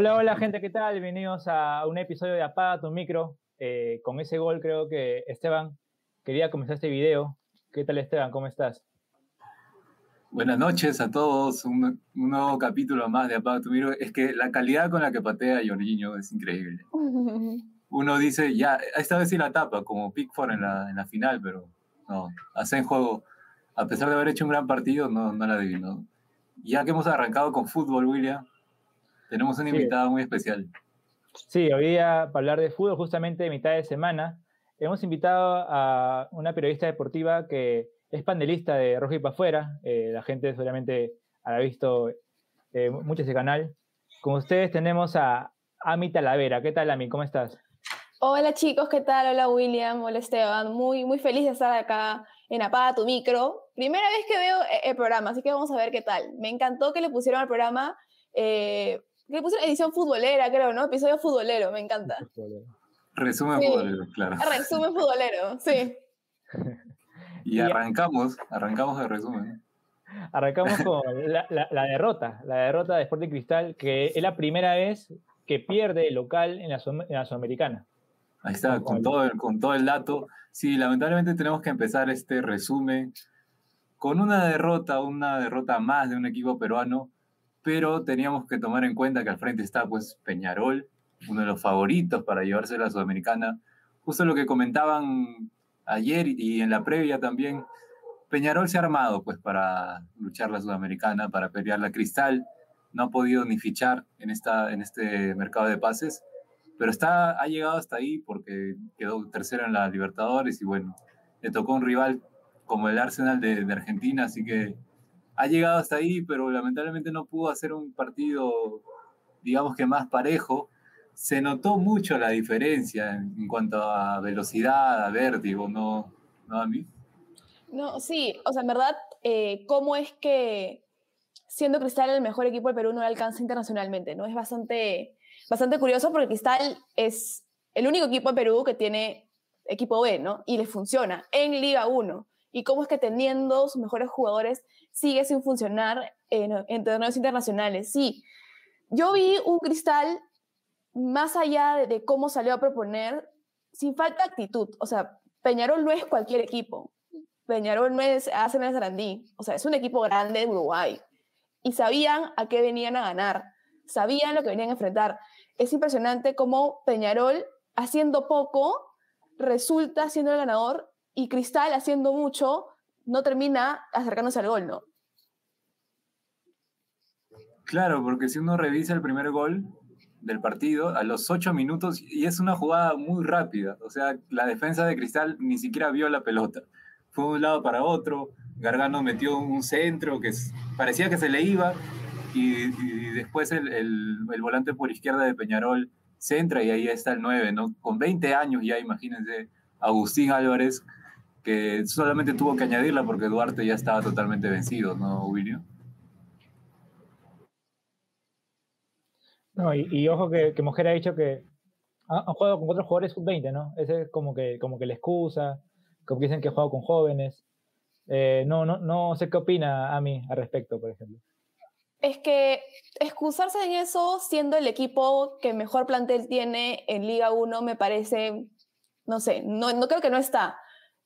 Hola, hola gente, ¿qué tal? Bienvenidos a un episodio de Apaga tu micro. Eh, con ese gol creo que Esteban quería comenzar este video. ¿Qué tal Esteban? ¿Cómo estás? Buenas noches a todos, un, nuevo capítulo más de Apaga tu micro. Es que la calidad con la que patea Jorginho es increíble. Uno dice, ya, esta vez sí la tapa, como Pickford en la, en la final, pero no, hace en juego, a pesar de haber hecho un gran partido, no, no la adivinó. Ya que hemos arrancado con fútbol, William, tenemos un invitado muy especial. Sí, hoy día para hablar de fútbol, justamente de mitad de semana, hemos invitado a una periodista deportiva que es panelista de Rojo y para afuera. Eh, la gente seguramente habrá visto eh, mucho ese canal. Con ustedes tenemos a Ami Talavera. ¿Qué tal, Ami? ¿Cómo estás? Hola chicos, ¿qué tal? Hola William, hola Esteban. Muy, muy feliz de estar acá en Apaga tu micro. Primera vez que veo eh, el programa, así que vamos a ver qué tal. Me encantó que le pusieron al programa eh, que puse edición futbolera, creo, ¿no? Episodio futbolero, me encanta. Resumen futbolero, claro. Resumen futbolero, sí. y arrancamos, arrancamos de resumen. Arrancamos con la, la, derrota, la derrota de Sporting Cristal, que es la primera vez que pierde el local en la, en Sudamericana. Ahí está, con todo, el, con todo el dato. Sí, lamentablemente tenemos que empezar este resumen con una derrota, una derrota más de un equipo peruano pero teníamos que tomar en cuenta que al frente está pues Peñarol, uno de los favoritos para llevarse la Sudamericana. Justo lo que comentaban ayer y en la previa también, Peñarol se ha armado pues para luchar la Sudamericana, para pelear la Cristal, no ha podido ni fichar en, esta, en este mercado de pases, pero está, ha llegado hasta ahí porque quedó tercero en la Libertadores y bueno, le tocó un rival como el Arsenal de, de Argentina, así que ha llegado hasta ahí, pero lamentablemente no pudo hacer un partido, digamos que más parejo. Se notó mucho la diferencia en, cuanto a velocidad, a vértigo, ¿no, ¿no a mí? No, sí, o sea, en verdad, eh, ¿cómo es que siendo Cristal el mejor equipo del Perú no alcanza internacionalmente? ¿no? Es bastante, bastante curioso porque Cristal es el único equipo de Perú que tiene equipo B, ¿no? Y le funciona en Liga 1. ¿Y cómo es que teniendo sus mejores jugadores sigue sin funcionar en, torneos internacionales. Sí, yo vi un cristal más allá de, cómo salió a proponer, sin falta actitud. O sea, Peñarol no es cualquier equipo. Peñarol no es Arsenal Sarandí. O sea, es un equipo grande de Uruguay. Y sabían a qué venían a ganar. Sabían lo que venían a enfrentar. Es impresionante cómo Peñarol, haciendo poco, resulta siendo el ganador y Cristal, haciendo mucho, no termina acercándose al gol, ¿no? Claro, porque si uno revisa el primer gol del partido, a los ocho minutos, y es una jugada muy rápida, o sea, la defensa de Cristal ni siquiera vio la pelota. Fue de un lado para otro, Gargano metió un centro que parecía que se le iba, y, después el, volante por izquierda de Peñarol centra y ahí está el 9, ¿no? Con 20 años ya, imagínense, Agustín Álvarez, que solamente tuvo que añadirla porque Duarte ya estaba totalmente vencido, ¿no, William? No, y, ojo que, que, Mujer ha dicho que han, jugado con otros jugadores sub-20, ¿no? Ese es como que, como que la excusa, como que dicen que ha jugado con jóvenes. Eh, no, no, no sé qué opina a mí al respecto, por ejemplo. Es que excusarse en eso, siendo el equipo que mejor plantel tiene en Liga 1, me parece, no sé, no, no creo que no está.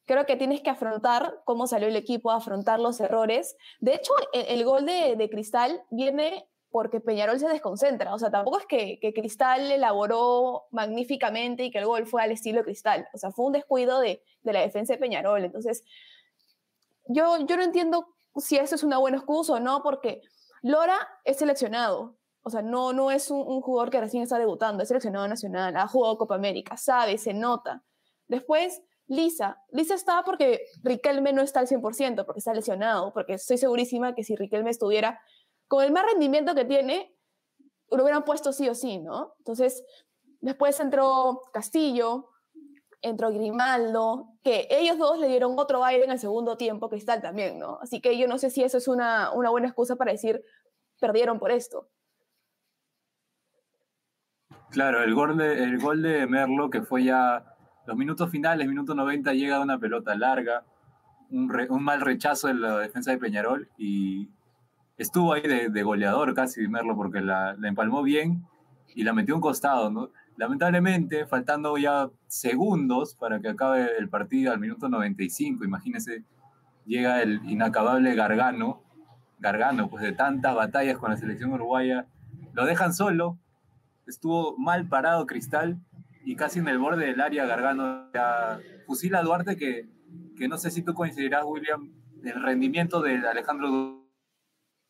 Creo que tienes que afrontar cómo salió el equipo, afrontar los errores. De hecho, el, gol de, de, Cristal viene porque Peñarol se desconcentra. O sea, tampoco es que, que, Cristal elaboró magníficamente y que el gol fue al estilo Cristal. O sea, fue un descuido de, de la defensa de Peñarol. Entonces, yo, yo no entiendo si eso es una buena excusa o no, porque Lora es seleccionado. O sea, no, no es un, un, jugador que recién está debutando, es seleccionado nacional, ha jugado Copa América, sabe, se nota. Después, Lisa. Lisa está porque Riquelme no está al 100%, porque está lesionado, porque estoy segurísima que si Riquelme estuviera con el más rendimiento que tiene, lo hubieran puesto sí o sí, ¿no? Entonces, después entró Castillo, entró Grimaldo, que ellos dos le dieron otro aire en el segundo tiempo, Cristal también, ¿no? Así que yo no sé si eso es una, una buena excusa para decir, perdieron por esto. Claro, el gol de, el gol de Merlo, que fue ya los minutos finales, minuto 90, llega una pelota larga, un, mal rechazo en la defensa de Peñarol y estuvo ahí de, goleador casi Merlo porque la, empalmó bien y la metió a un costado. Lamentablemente, faltando ya segundos para que acabe el partido al minuto 95, imagínense, llega el inacabable Gargano, Gargano, pues de tantas batallas con la selección uruguaya, lo dejan solo, estuvo mal parado Cristal y casi en el borde del área Gargano ya fusila Duarte que, que no sé si tú coincidirás, William, el rendimiento de Alejandro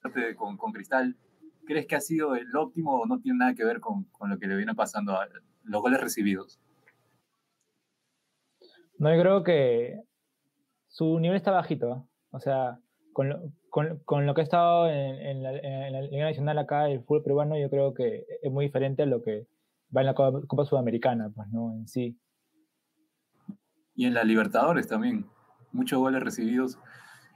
Duarte con, con Cristal crees que ha sido el óptimo o no tiene nada que ver con, con lo que le viene pasando a los goles recibidos? No, yo creo que su nivel está bajito. O sea, con lo, con, con lo que ha estado en, en, la, en, la, Liga Nacional acá, el fútbol peruano, yo creo que es muy diferente a lo que va en la Copa, Copa Sudamericana, pues, ¿no? En sí. Y en la Libertadores también, muchos goles recibidos.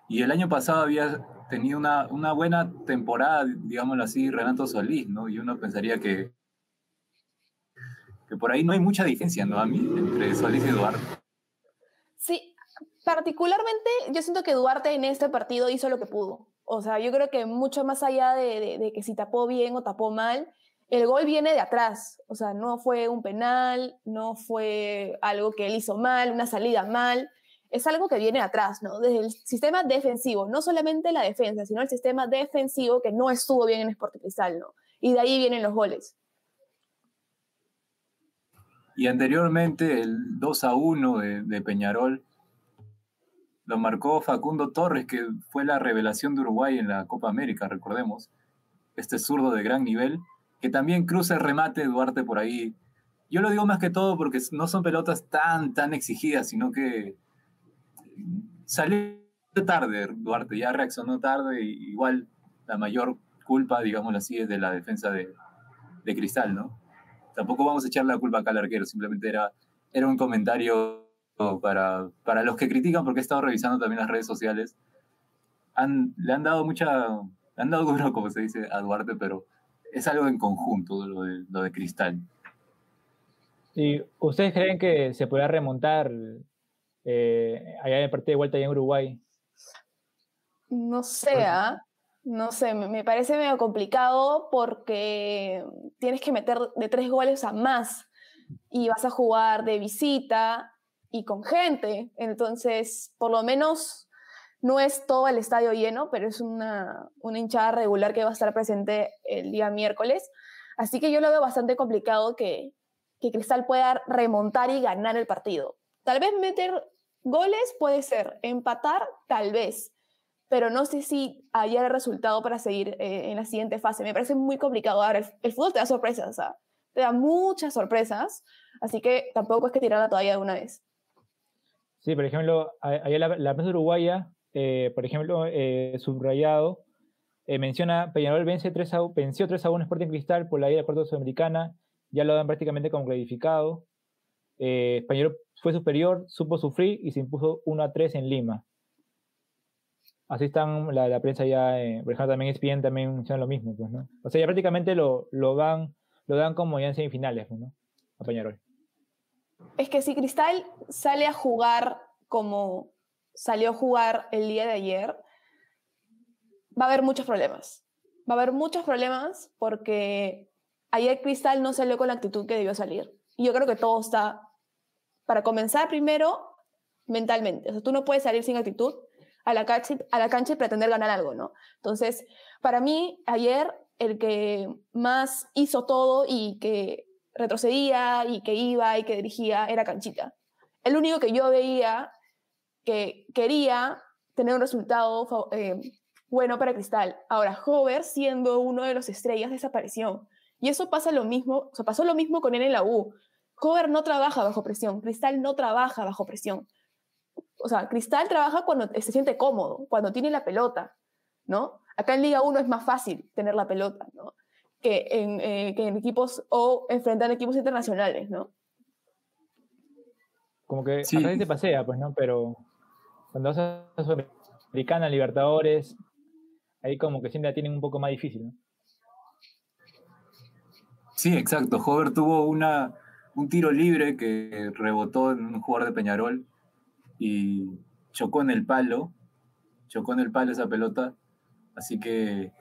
Y el año pasado había tenido una, una buena temporada, digámoslo así, Renato Solís, ¿no? Y uno pensaría que, que por ahí no hay mucha diferencia, ¿no? A mí, entre Solís y Duarte. Sí, particularmente yo siento que Duarte en este partido hizo lo que pudo. O sea, yo creo que mucho más allá de, de, de que si tapó bien o tapó mal, el gol viene de atrás. O sea, no fue un penal, no fue algo que él hizo mal, una salida mal es algo que viene atrás, ¿no? Desde el sistema defensivo, no solamente la defensa, sino el sistema defensivo que no estuvo bien en Sport Cristal, ¿no? Y de ahí vienen los goles. Y anteriormente el 2 a 1 de, de Peñarol lo marcó Facundo Torres, que fue la revelación de Uruguay en la Copa América, recordemos. Este zurdo de gran nivel, que también cruza el remate Duarte por ahí. Yo lo digo más que todo porque no son pelotas tan, tan exigidas, sino que salió tarde Duarte, ya reaccionó tarde, y igual la mayor culpa, digámoslo así, es de la defensa de, de Cristal, ¿no? Tampoco vamos a echar la culpa acá al arquero, simplemente era, era un comentario para, para los que critican, porque he estado revisando también las redes sociales. Han, le han dado mucha, han dado duro, como se dice, a Duarte, pero es algo en conjunto lo de, lo de Cristal. ¿Y ustedes creen que se podrá remontar eh, allá en el partido de vuelta allá en Uruguay? No sé, ¿ah? No sé, me, me, parece medio complicado porque tienes que meter de tres goles a más y vas a jugar de visita y con gente. Entonces, por lo menos no es todo el estadio lleno, pero es una, una hinchada regular que va a estar presente el día miércoles. Así que yo lo veo bastante complicado que, que Cristal pueda remontar y ganar el partido. Tal vez meter Goles puede ser, empatar tal vez, pero no sé si haya el resultado para seguir eh, en la siguiente fase. Me parece muy complicado. Ahora, el, el, fútbol te da sorpresas, te da muchas sorpresas, así que tampoco es que tirarla todavía de una vez. Sí, por ejemplo, allá la, la prensa uruguaya, eh, por ejemplo, eh, subrayado, eh, menciona Peñarol vence 3 a, venció 3 a 1 Sporting Cristal por la ida a cuarto sudamericana, ya lo dan prácticamente como clarificado. Eh, Peñarol fue superior, supo sufrir y se impuso 1 a 3 en Lima. Así están la, prensa ya, por ejemplo, también ESPN también menciona lo mismo, pues, ¿no? O sea, ya prácticamente lo, lo, dan, lo dan como ya en semifinales, pues, ¿no? A Peñarol. Es que si Cristal sale a jugar como salió a jugar el día de ayer, va a haber muchos problemas. Va a haber muchos problemas porque ayer Cristal no salió con la actitud que debió salir. Y yo creo que todo está para comenzar primero mentalmente. O sea, tú no puedes salir sin actitud a la, cancha, a la cancha y pretender ganar algo, ¿no? Entonces, para mí, ayer el que más hizo todo y que retrocedía y que iba y que dirigía era Canchita. El único que yo veía que quería tener un resultado eh, bueno para Cristal. Ahora, Hover, siendo uno de los estrellas, desapareció. Y eso pasa lo mismo, o sea, pasó lo mismo con él en la U. Hover no trabaja bajo presión, Cristal no trabaja bajo presión. O sea, Cristal trabaja cuando se siente cómodo, cuando tiene la pelota, ¿no? Acá en Liga 1 es más fácil tener la pelota, ¿no? Que en, eh, que en equipos o enfrentar equipos internacionales, ¿no? Como que sí. a te pasea, pues, ¿no? Pero cuando vas a Sudamericana, Libertadores, ahí como que siempre la tienen un poco más difícil, ¿no? Sí, exacto. Hover tuvo una, un tiro libre que rebotó en un jugador de Peñarol y chocó en el palo, chocó en el palo esa pelota, así que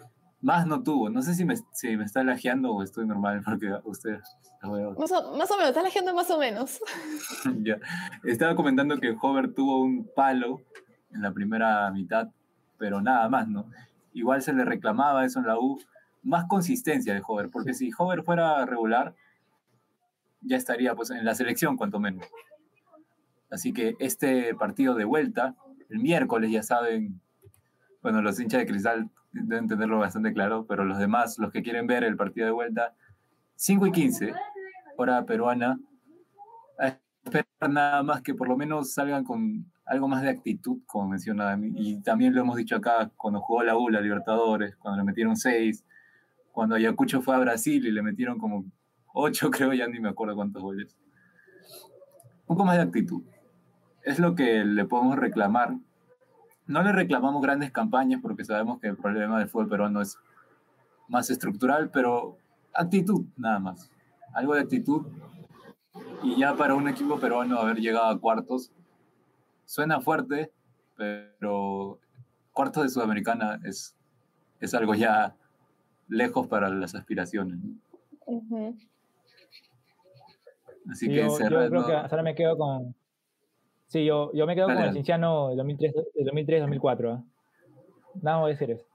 más no tuvo. No sé si me, si me está lajeando o estoy normal, porque usted... Más o, más o menos, está lajeando más o menos. ya. Estaba comentando que Hover tuvo un palo en la primera mitad, pero nada más, ¿no? Igual se le reclamaba eso en la U, más consistencia de Hover, porque si Hover fuera regular, ya estaría pues en la selección cuanto menos. Así que este partido de vuelta, el miércoles ya saben, bueno, los hinchas de Cristal deben tenerlo bastante claro, pero los demás, los que quieren ver el partido de vuelta, 5 y 15, hora peruana, a esperar nada más que por lo menos salgan con algo más de actitud, como menciona y también lo hemos dicho acá, cuando jugó la U, la Libertadores, cuando le metieron 6, cuando Ayacucho fue a Brasil y le metieron como 8, creo, ya ni me acuerdo cuántos goles. Un poco más de actitud. Es lo que le podemos reclamar no le reclamamos grandes campañas porque sabemos que el problema del fútbol peruano es más estructural, pero actitud, nada más. Algo de actitud. Y ya para un equipo peruano haber llegado a cuartos, suena fuerte, pero cuartos de Sudamericana es, es algo ya lejos para las aspiraciones. Así que, yo, creo que ahora me quedo con, Sí, yo, yo me quedo con el Cinciano del 2003-2004. ¿eh? Nada más decir eso.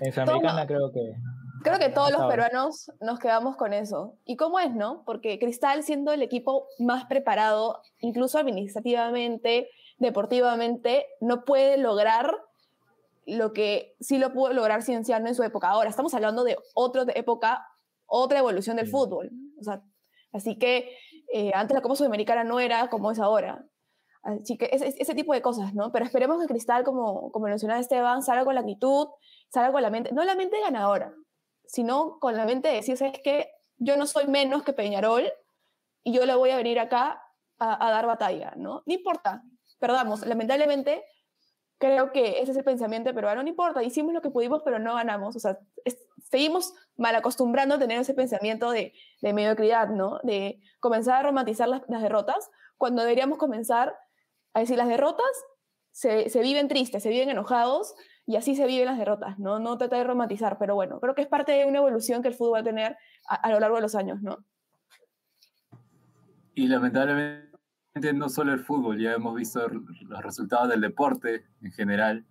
En Sudamericana creo que... Creo que todos los peruanos nos quedamos con eso. ¿Y cómo es, no? Porque Cristal, siendo el equipo más preparado, incluso administrativamente, deportivamente, no puede lograr lo que sí lo pudo lograr Cienciano en su época. Ahora, estamos hablando de otra época, otra evolución del fútbol. O sea, así que eh, antes la Copa Sudamericana no era como es ahora. Así que ese, ese, tipo de cosas, ¿no? Pero esperemos que Cristal, como, como mencionaba Esteban, salga con la actitud, salga con la mente, no la mente ganadora, sino con la mente de decir, ¿sabes qué? Yo no soy menos que Peñarol y yo le voy a venir acá a, a dar batalla, ¿no? No importa, perdamos, lamentablemente creo que ese es el pensamiento peruano, no importa, hicimos lo que pudimos, pero no ganamos, o sea, seguimos mal acostumbrando a tener ese pensamiento de, de mediocridad, ¿no? De comenzar a romantizar las, las derrotas, cuando deberíamos comenzar a decir, las derrotas se, se, viven tristes, se viven enojados y así se viven las derrotas, ¿no? No trata de romantizar, pero bueno, creo que es parte de una evolución que el fútbol va a tener a, lo largo de los años, ¿no? Y lamentablemente no solo el fútbol, ya hemos visto los resultados del deporte en general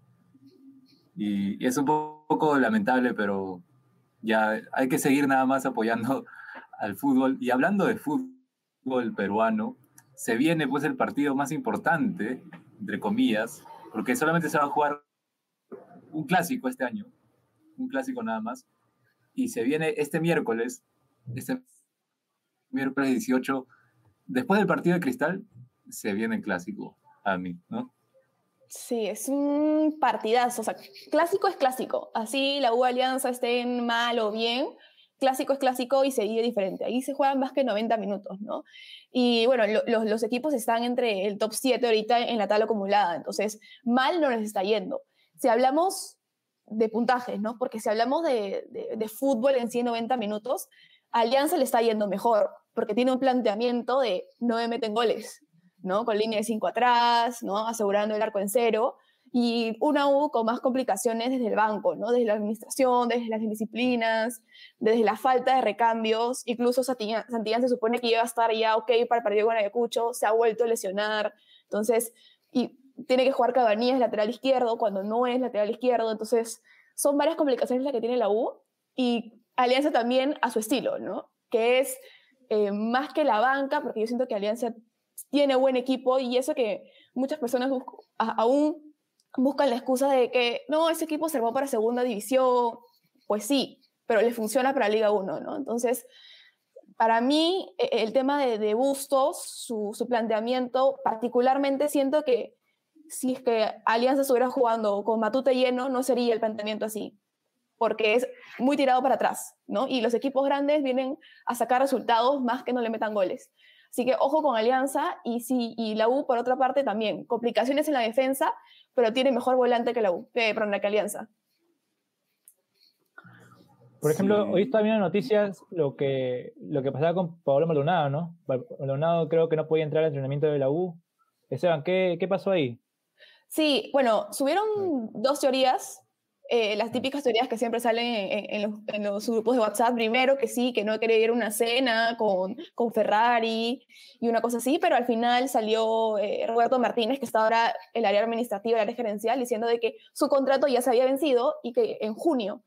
y, y es un poco lamentable, pero ya hay que seguir nada más apoyando al fútbol. Y hablando de fútbol peruano, se viene pues el partido más importante, entre comillas, porque solamente se va a jugar un clásico este año, un clásico nada más, y se viene este miércoles, este miércoles 18, después del partido de Cristal, se viene el clásico a mí, ¿no? Sí, es un partidazo, o sea, clásico es clásico, así la U Alianza estén mal o bien, clásico es clásico y se vive diferente. Ahí se juegan más que 90 minutos, ¿no? Y bueno, los, equipos están entre el top 7 ahorita en la tabla acumulada, entonces mal no les está yendo. Si hablamos de puntajes, ¿no? Porque si hablamos de, fútbol en 190 minutos, Alianza le está yendo mejor, porque tiene un planteamiento de no me meten goles, ¿no? Con línea de 5 atrás, ¿no? Asegurando el arco en cero y una U con más complicaciones desde el banco, ¿no? desde la administración, desde las disciplinas, desde la falta de recambios. Incluso Santillán, se supone que iba a estar ya ok para el partido con Ayacucho, se ha vuelto a lesionar. Entonces, y tiene que jugar Cabanillas lateral izquierdo cuando no es lateral izquierdo. Entonces, son varias complicaciones las que tiene la U y Alianza también a su estilo, ¿no? Que es eh, más que la banca, porque yo siento que Alianza tiene buen equipo y eso que muchas personas aún buscan la excusa de que no, ese equipo se armó para segunda división. Pues sí, pero le funciona para Liga 1, ¿no? Entonces, para mí, e, el tema de, de Bustos, su, su, planteamiento, particularmente siento que si es que Alianza estuviera jugando con Matute lleno, no sería el planteamiento así, porque es muy tirado para atrás, ¿no? Y los equipos grandes vienen a sacar resultados más que no le metan goles. Así que ojo con Alianza y, si, y la U, por otra parte, también. Complicaciones en la defensa, pero tiene mejor volante que la U, eh, perdón, que Alianza. Por ejemplo, hoy está viendo noticias lo que, lo que pasaba con Pablo Maldonado, ¿no? Maldonado creo que no podía entrar al entrenamiento de la U. Esteban, ¿qué, qué pasó ahí? Sí, bueno, subieron dos teorías eh, las típicas teorías que siempre salen en, los, grupos de WhatsApp, primero que sí, que no quería ir a una cena con, con Ferrari y una cosa así, pero al final salió eh, Roberto Martínez, que está ahora el área administrativa, el área gerencial, diciendo de que su contrato ya se había vencido y que en junio,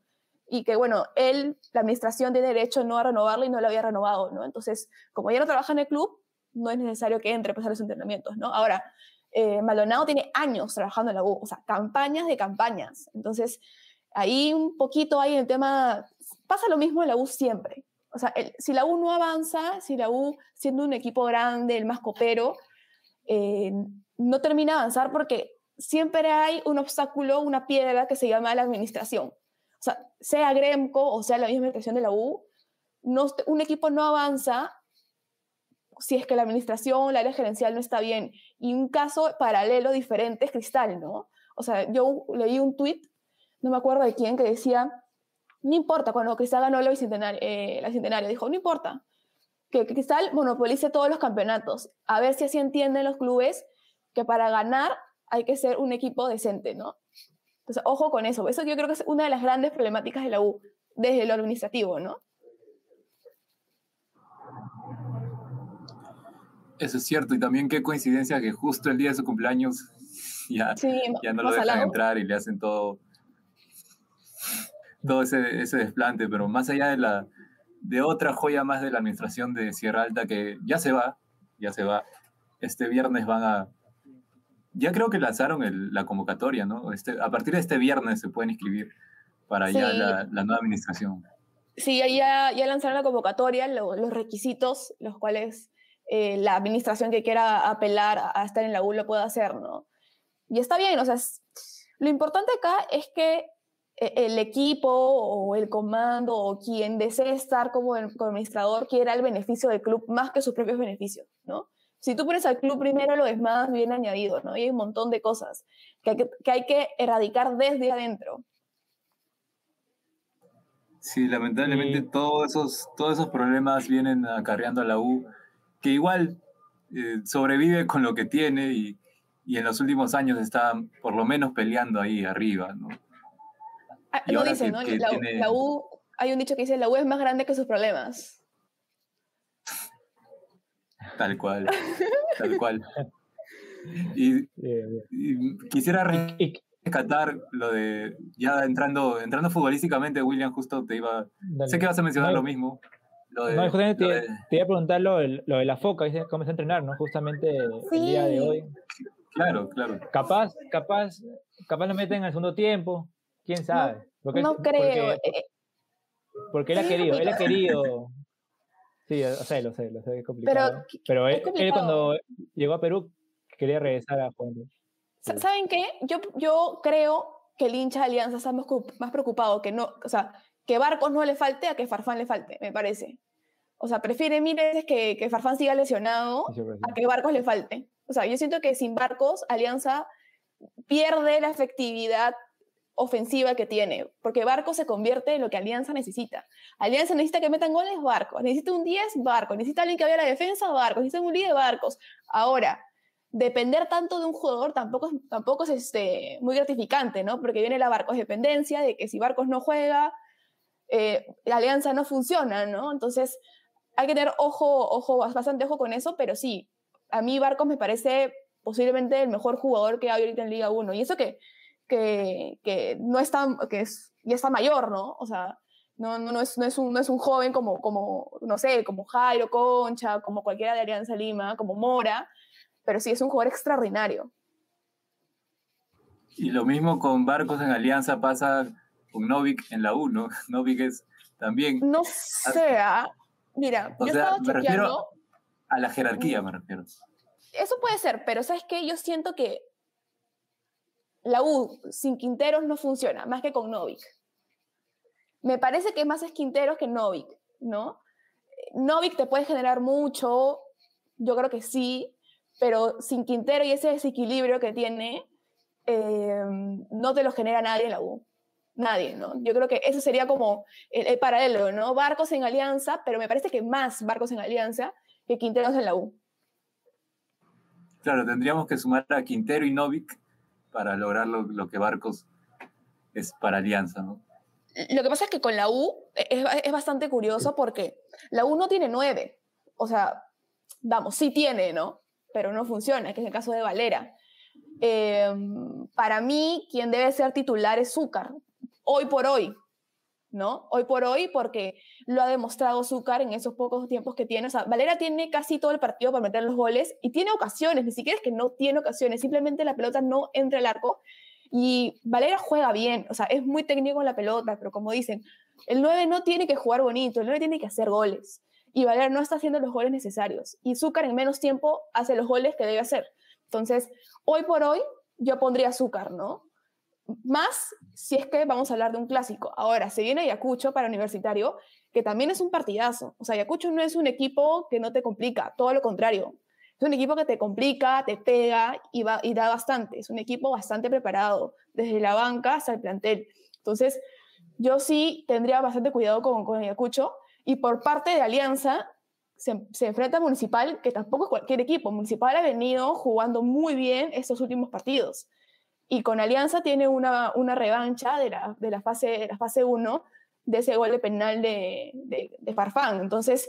y que bueno, él, la administración tiene derecho no a renovarlo y no lo había renovado, ¿no? Entonces, como ya no trabaja en el club, no es necesario que entre a pasar los entrenamientos, ¿no? Ahora, eh, Maldonado tiene años trabajando en la U, o sea, campañas de campañas. Entonces, ahí un poquito hay el tema, pasa lo mismo en la U siempre. O sea, si la U no avanza, si la U, siendo un equipo grande, el más copero, eh, no termina de avanzar porque siempre hay un obstáculo, una piedra que se llama la administración. O sea, sea Gremco o sea la administración de la U, no, un equipo no avanza si es que la administración, la área gerencial no está bien. Y un caso paralelo diferente es Cristal, ¿no? O sea, yo leí un tweet, no me acuerdo de quién, que decía, no importa, cuando Cristal ganó la Bicentenario, eh, la Bicentenario dijo, no importa, que Cristal monopolice todos los campeonatos, a ver si así entienden los clubes que para ganar hay que ser un equipo decente, ¿no? Entonces, ojo con eso. Eso yo creo que es una de las grandes problemáticas de la U, desde lo administrativo, ¿no? Eso es cierto, y también qué coincidencia que justo el día de su cumpleaños ya, ya no lo dejan entrar y le hacen todo, todo ese, ese desplante, pero más allá de, la, de otra joya más de la administración de Sierra Alta que ya se va, ya se va, este viernes van a... Ya creo que lanzaron la convocatoria, ¿no? Este, a partir de este viernes se pueden inscribir para ya la, la, nueva administración. Sí, ya, ya lanzaron la convocatoria, los requisitos, los cuales eh, la administración que quiera apelar a estar en la U lo pueda hacer, ¿no? Y está bien, o sea, lo importante acá es que eh, el equipo o el comando o quien desee estar como, administrador quiera el beneficio del club más que sus propios beneficios, ¿no? Si tú pones al club primero, lo demás bien añadido, ¿no? Y hay un montón de cosas que hay que, que, hay que erradicar desde adentro. Sí, lamentablemente todos, esos, todos esos problemas vienen acarreando a la U que igual eh, sobrevive con lo que tiene y, y, en los últimos años está por lo menos peleando ahí arriba, ¿no? Ah, ¿no? La, U, hay un dicho que dice, la U es más grande que sus problemas. Tal cual, tal cual. Y, quisiera rescatar lo de, ya entrando, entrando futbolísticamente, William, justo te iba, sé que vas a mencionar lo mismo, no, justamente te, iba a preguntar lo, de, la foca, cómo a entrenar, ¿no? Justamente el día de hoy. Claro, claro. Capaz, capaz, capaz lo meten al segundo tiempo, quién sabe. no creo. Porque, él ha querido, él ha querido. Sí, o sea, lo sé, lo sé, es complicado. Pero, él, cuando llegó a Perú quería regresar a Juan. ¿Saben qué? Yo, yo creo que el hincha de Alianza está más preocupado que no, o sea, que Barcos no le falte a que Farfán le falte, me parece. O sea, prefiere Mires que, que Farfán siga lesionado a que Barcos le falte. O sea, yo siento que sin Barcos, Alianza pierde la efectividad ofensiva que tiene, porque Barcos se convierte en lo que Alianza necesita. Alianza necesita que metan goles Barcos, necesita un 10 Barcos, necesita alguien que vaya a la defensa Barcos, necesita un líder Barcos. Ahora, depender tanto de un jugador tampoco, tampoco es este, muy gratificante, ¿no? Porque viene la Barcos dependencia de que si Barcos no juega, eh, la alianza no funciona, ¿no? Entonces, hay que tener ojo, ojo, bastante ojo con eso, pero sí, a mí Barcos me parece posiblemente el mejor jugador que hay ahorita en Liga 1. Y eso que, que, que no está, que es, ya está mayor, ¿no? O sea, no, no, no, es, no, es un, no es un joven como, como, no sé, como Jairo Concha, como cualquiera de Alianza Lima, como Mora, pero sí es un jugador extraordinario. Y lo mismo con Barcos en Alianza pasa con Novik en la U, ¿no? Novik es también... No sea, mira, o yo sea, me refiero a la jerarquía, me refiero. Eso puede ser, pero ¿sabes qué? Yo siento que la U sin Quinteros no funciona, más que con Novik. Me parece que más es Quinteros que Novik, ¿no? Novik te puede generar mucho, yo creo que sí, pero sin Quintero y ese desequilibrio que tiene, eh, no te lo genera nadie en la U nadie, ¿no? Yo creo que eso sería como el, paralelo, ¿no? Barcos en alianza, pero me parece que más barcos en alianza que Quinteros en la U. Claro, tendríamos que sumar a Quintero y Novik para lograr lo, que Barcos es para Alianza, ¿no? Lo que pasa es que con la U es, es bastante curioso porque la U no tiene nueve. O sea, vamos, sí tiene, ¿no? Pero no funciona, que es el caso de Valera. Em, para mí, quien debe ser titular es Zúcar, hoy por hoy, ¿no? Hoy por hoy, porque lo ha demostrado Zúcar en esos pocos tiempos que tiene. O sea, Valera tiene casi todo el partido para meter los goles y tiene ocasiones, ni siquiera es que no tiene ocasiones, simplemente la pelota no entra al arco. Y Valera juega bien, o sea, es muy técnico en la pelota, pero como dicen, el 9 no tiene que jugar bonito, el 9 tiene que hacer goles. Y Valera no está haciendo los goles necesarios. Y Zúcar en menos tiempo hace los goles que debe hacer. Entonces, hoy por hoy, yo pondría Zúcar, ¿no? Más si es que vamos a hablar de un clásico. Ahora, se viene Ayacucho para Universitario, que también es un partidazo. O sea, Ayacucho no es un equipo que no te complica, todo lo contrario. Es un equipo que te complica, te pega y, va, y da bastante. Es un equipo bastante preparado, desde la banca hasta el plantel. Entonces, yo sí tendría bastante cuidado con, con Ayacucho. Y por parte de Alianza, se, se, enfrenta a Municipal, que tampoco es cualquier equipo. Municipal ha venido jugando muy bien estos últimos partidos y con Alianza tiene una, una revancha de la, de la, fase, la fase 1 de ese gol de penal de, de, de Farfán. Entonces,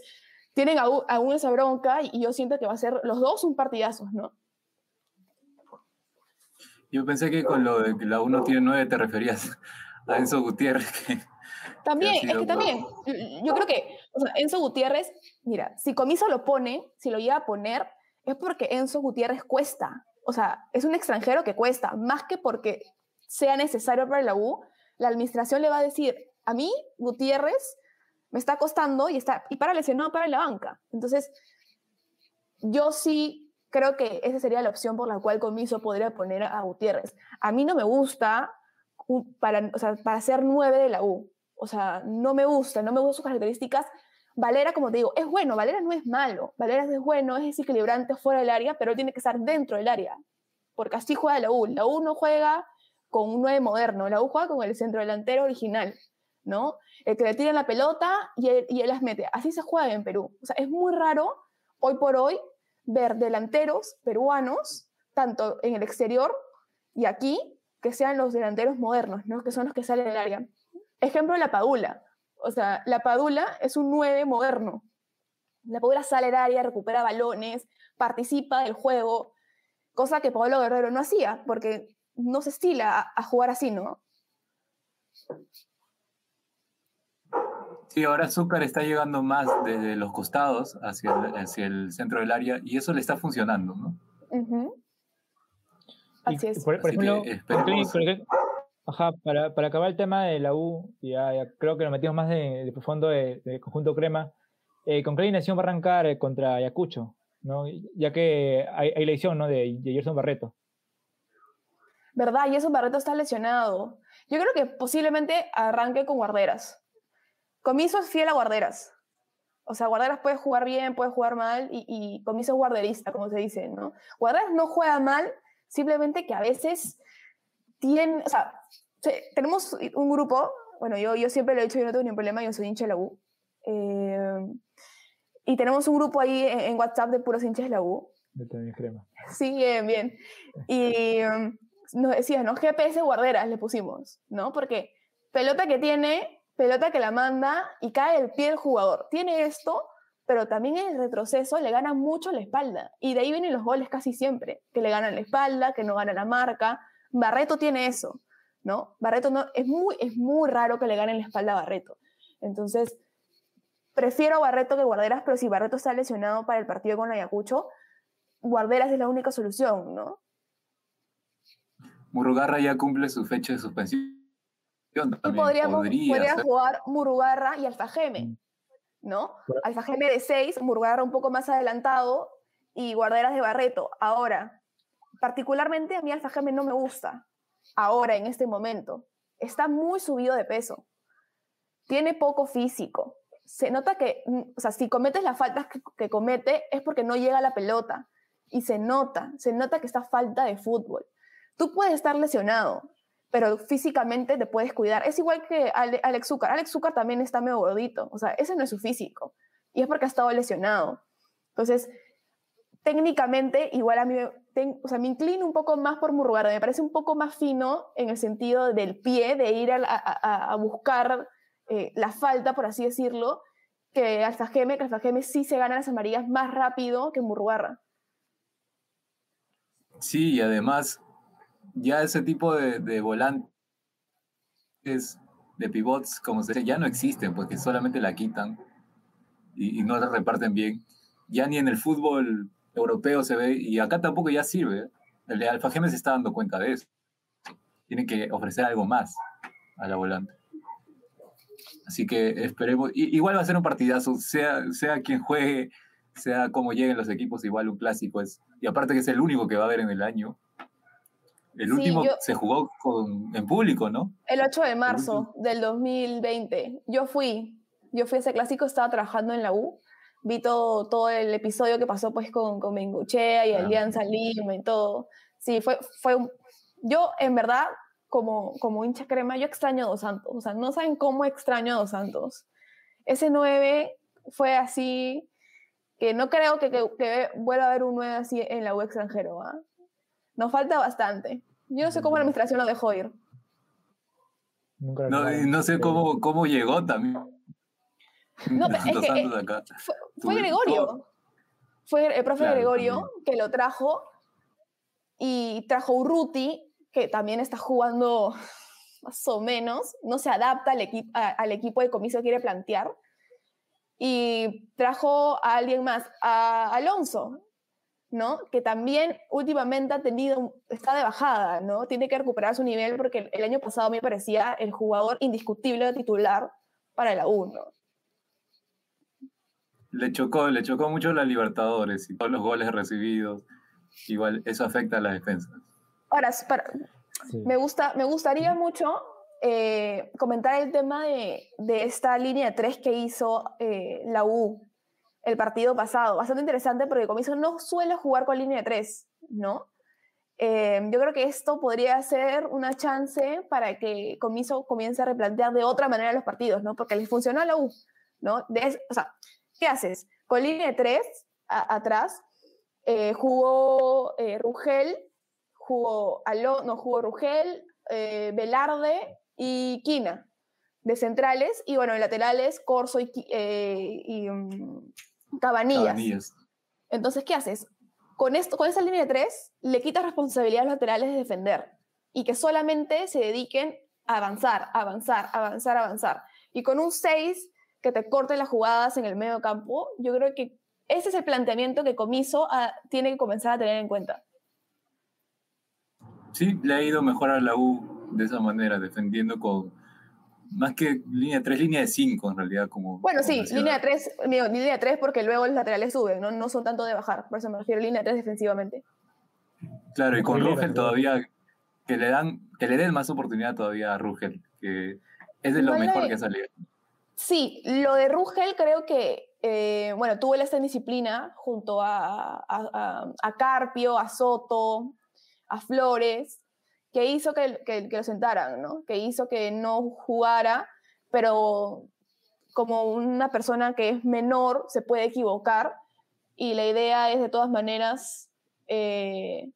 tienen aún, aún, esa bronca y yo siento que va a ser los dos un partidazos, ¿no? Yo pensé que con lo de que la 1 tiene 9 te referías a Enzo Gutiérrez. Que, también, que es que también, yo creo que o sea, Enzo Gutiérrez, mira, si Comiso lo pone, si lo iba a poner, es porque Enzo Gutiérrez cuesta, o sea, es un extranjero que cuesta, más que porque sea necesario para la U, la administración le va a decir, a mí, Gutiérrez, me está costando y, está, y para lesionado para la banca. Entonces, yo sí creo que esa sería la opción por la cual Comiso podría poner a Gutiérrez. A mí no me gusta para, o sea, para ser nueve de la U. O sea, no me gusta, no me gustan sus características. Valera, como te digo, es bueno, Valera no es malo, Valera es bueno, es equilibrante fuera del área, pero tiene que estar dentro del área, porque así juega la U. La U no juega con un 9 moderno, la U juega con el centro delantero original, ¿no? El que le tira la pelota y él, y él las mete. Así se juega en Perú. O sea, es muy raro hoy por hoy ver delanteros peruanos, tanto en el exterior y aquí, que sean los delanteros modernos, ¿no? Que son los que salen del área. Ejemplo, la Padula. O sea, la Padula es un 9 moderno. La Padula sale del área, recupera balones, participa del juego, cosa que Pablo Guerrero no hacía, porque no se estila a, a jugar así, ¿no? Sí, ahora Zúcar está llegando más desde los costados hacia el, hacia el centro del área y eso le está funcionando, ¿no? Uh -huh. Así es. Por, por ejemplo, Ajá, para, para, acabar el tema de la U, ya, ya creo que lo metimos más de, de profundo del de conjunto crema. Eh, ¿Con qué alineación va a arrancar contra Ayacucho? ¿no? Ya que hay, hay lesión ¿no? de, de Gerson Barreto. ¿Verdad? Gerson Barreto está lesionado. Yo creo que posiblemente arranque con Guarderas. Comiso es fiel a Guarderas. O sea, Guarderas puede jugar bien, puede jugar mal, y, y Comiso es guarderista, como se dice, ¿no? Guarderas no juega mal, simplemente que a veces tienen, o sea, tenemos un grupo, bueno, yo, yo siempre lo he dicho, yo no tengo ningún problema, yo soy hincha de la U. Eh, y tenemos un grupo ahí en, en, WhatsApp de puros hinchas de la U. Yo también crema. Sí, bien, bien. Y um, nos decía, ¿no? GPS guarderas le pusimos, ¿no? Porque pelota que tiene, pelota que la manda y cae el pie del jugador. Tiene esto, pero también en el retroceso le gana mucho la espalda. Y de ahí vienen los goles casi siempre, que le ganan la espalda, que no gana la marca. Barreto tiene eso. ¿no? Barreto no, es, muy, es muy raro que le ganen la espalda a Barreto. Entonces, prefiero a Barreto que Guarderas, pero si Barreto está lesionado para el partido con Ayacucho, Guarderas es la única solución, ¿no? Murugarra ya cumple su fecha de suspensión. También podríamos, podría, podría jugar Murugarra y Alfajeme, ¿no? Alfajeme de 6, Murugarra un poco más adelantado y Guarderas de Barreto. Ahora, particularmente a mí Alfajeme no me gusta, ahora, en este momento. Está muy subido de peso. Tiene poco físico. Se nota que, o sea, si cometes las faltas que, comete es porque no llega a la pelota. Y se nota, se nota que está falta de fútbol. Tú puedes estar lesionado, pero físicamente te puedes cuidar. Es igual que Alex Zucker. Alex Zucker también está medio gordito. O sea, ese no es su físico. Y es porque ha estado lesionado. Entonces, técnicamente, igual a mí o sea, me inclino un poco más por Murrugarda, me parece un poco más fino en el sentido del pie, de ir a, buscar eh, la falta, por así decirlo, que Alfa Geme, que Alfa Geme sí se gana las amarillas más rápido que Murrugarra. Sí, y además, ya ese tipo de, de volantes, de pivots, como se dice, ya no existen, porque solamente la quitan y, y no la reparten bien. Ya ni en el fútbol europeo se ve, y acá tampoco ya sirve. El de Alfa se está dando cuenta de eso. Tiene que ofrecer algo más a la volante. Así que esperemos. igual va a ser un partidazo, sea, sea quien juegue, sea como lleguen los equipos, igual un clásico es. Y aparte que es el único que va a haber en el año. El último se jugó con, en público, ¿no? El 8 de marzo del 2020. Yo fui, yo fui a ese clásico, estaba trabajando en la U vi todo, todo el episodio que pasó pues con, con Benguchea y ah. Alianza Lima y todo. Sí, fue, fue yo en verdad, como, como hincha crema, yo extraño a Dos Santos. O sea, no saben cómo extraño a Dos Santos. Ese 9 fue así, que no creo que, que, vuelva a haber un 9 así en la U extranjero. ¿ah? Nos falta bastante. Yo no sé cómo la administración lo dejó ir. No, no sé cómo, cómo llegó también. No, es que, eh, fue, Gregorio. Fue el profe Gregorio que lo trajo y trajo Urruti, que también está jugando más o menos, no se adapta al, equipo al equipo de comiso que quiere plantear. Y trajo a alguien más, a Alonso, ¿no? Que también últimamente ha tenido, está de bajada, ¿no? Tiene que recuperar su nivel porque el año pasado me parecía el jugador indiscutible de titular para la 1 le chocó, le chocó mucho la Libertadores y todos los goles recibidos. Igual eso afecta a la defensa. Ahora, me, gusta, me gustaría mucho eh, comentar el tema de, de, esta línea de tres que hizo eh, la U el partido pasado. Bastante interesante porque Comiso no suele jugar con línea de tres, ¿no? Eh, yo creo que esto podría ser una chance para que Comiso comience a replantear de otra manera los partidos, ¿no? Porque les funcionó a la U, ¿no? De, o sea, ¿Qué haces? Con línea de tres atrás, eh, jugó eh, Rugel, jugó Aló, no jugó Rugel, eh, Velarde y Quina de centrales, y bueno, en laterales, Corso y, y um, Cabanillas. Entonces, ¿qué haces? Con, esto, con esa línea de tres, le quitas responsabilidad a los laterales de defender y que solamente se dediquen a avanzar, avanzar, avanzar, avanzar. Y con un 6 que te corte las jugadas en el medio campo, yo creo que ese es el planteamiento que Comiso ah, tiene que comenzar a tener en cuenta. Sí, le ha ido mejor a la U de esa manera, defendiendo con más que línea 3, línea de 5 en realidad. como Bueno, sí, línea 3, línea 3 porque luego los laterales suben, ¿no? no son tanto de bajar, por eso me refiero a línea 3 defensivamente. Claro, y con Rugel todavía, que le, dan, que le den más oportunidad todavía a Rugel, que es de lo mejor que ha salido. Sí, lo de Rugel creo que, eh, bueno, tuvo esta disciplina junto a, Carpio, a Soto, a Flores, que hizo que, que, lo sentaran, ¿no? Que hizo que no jugara, pero como una persona que es menor se puede equivocar y la idea es de todas maneras eh,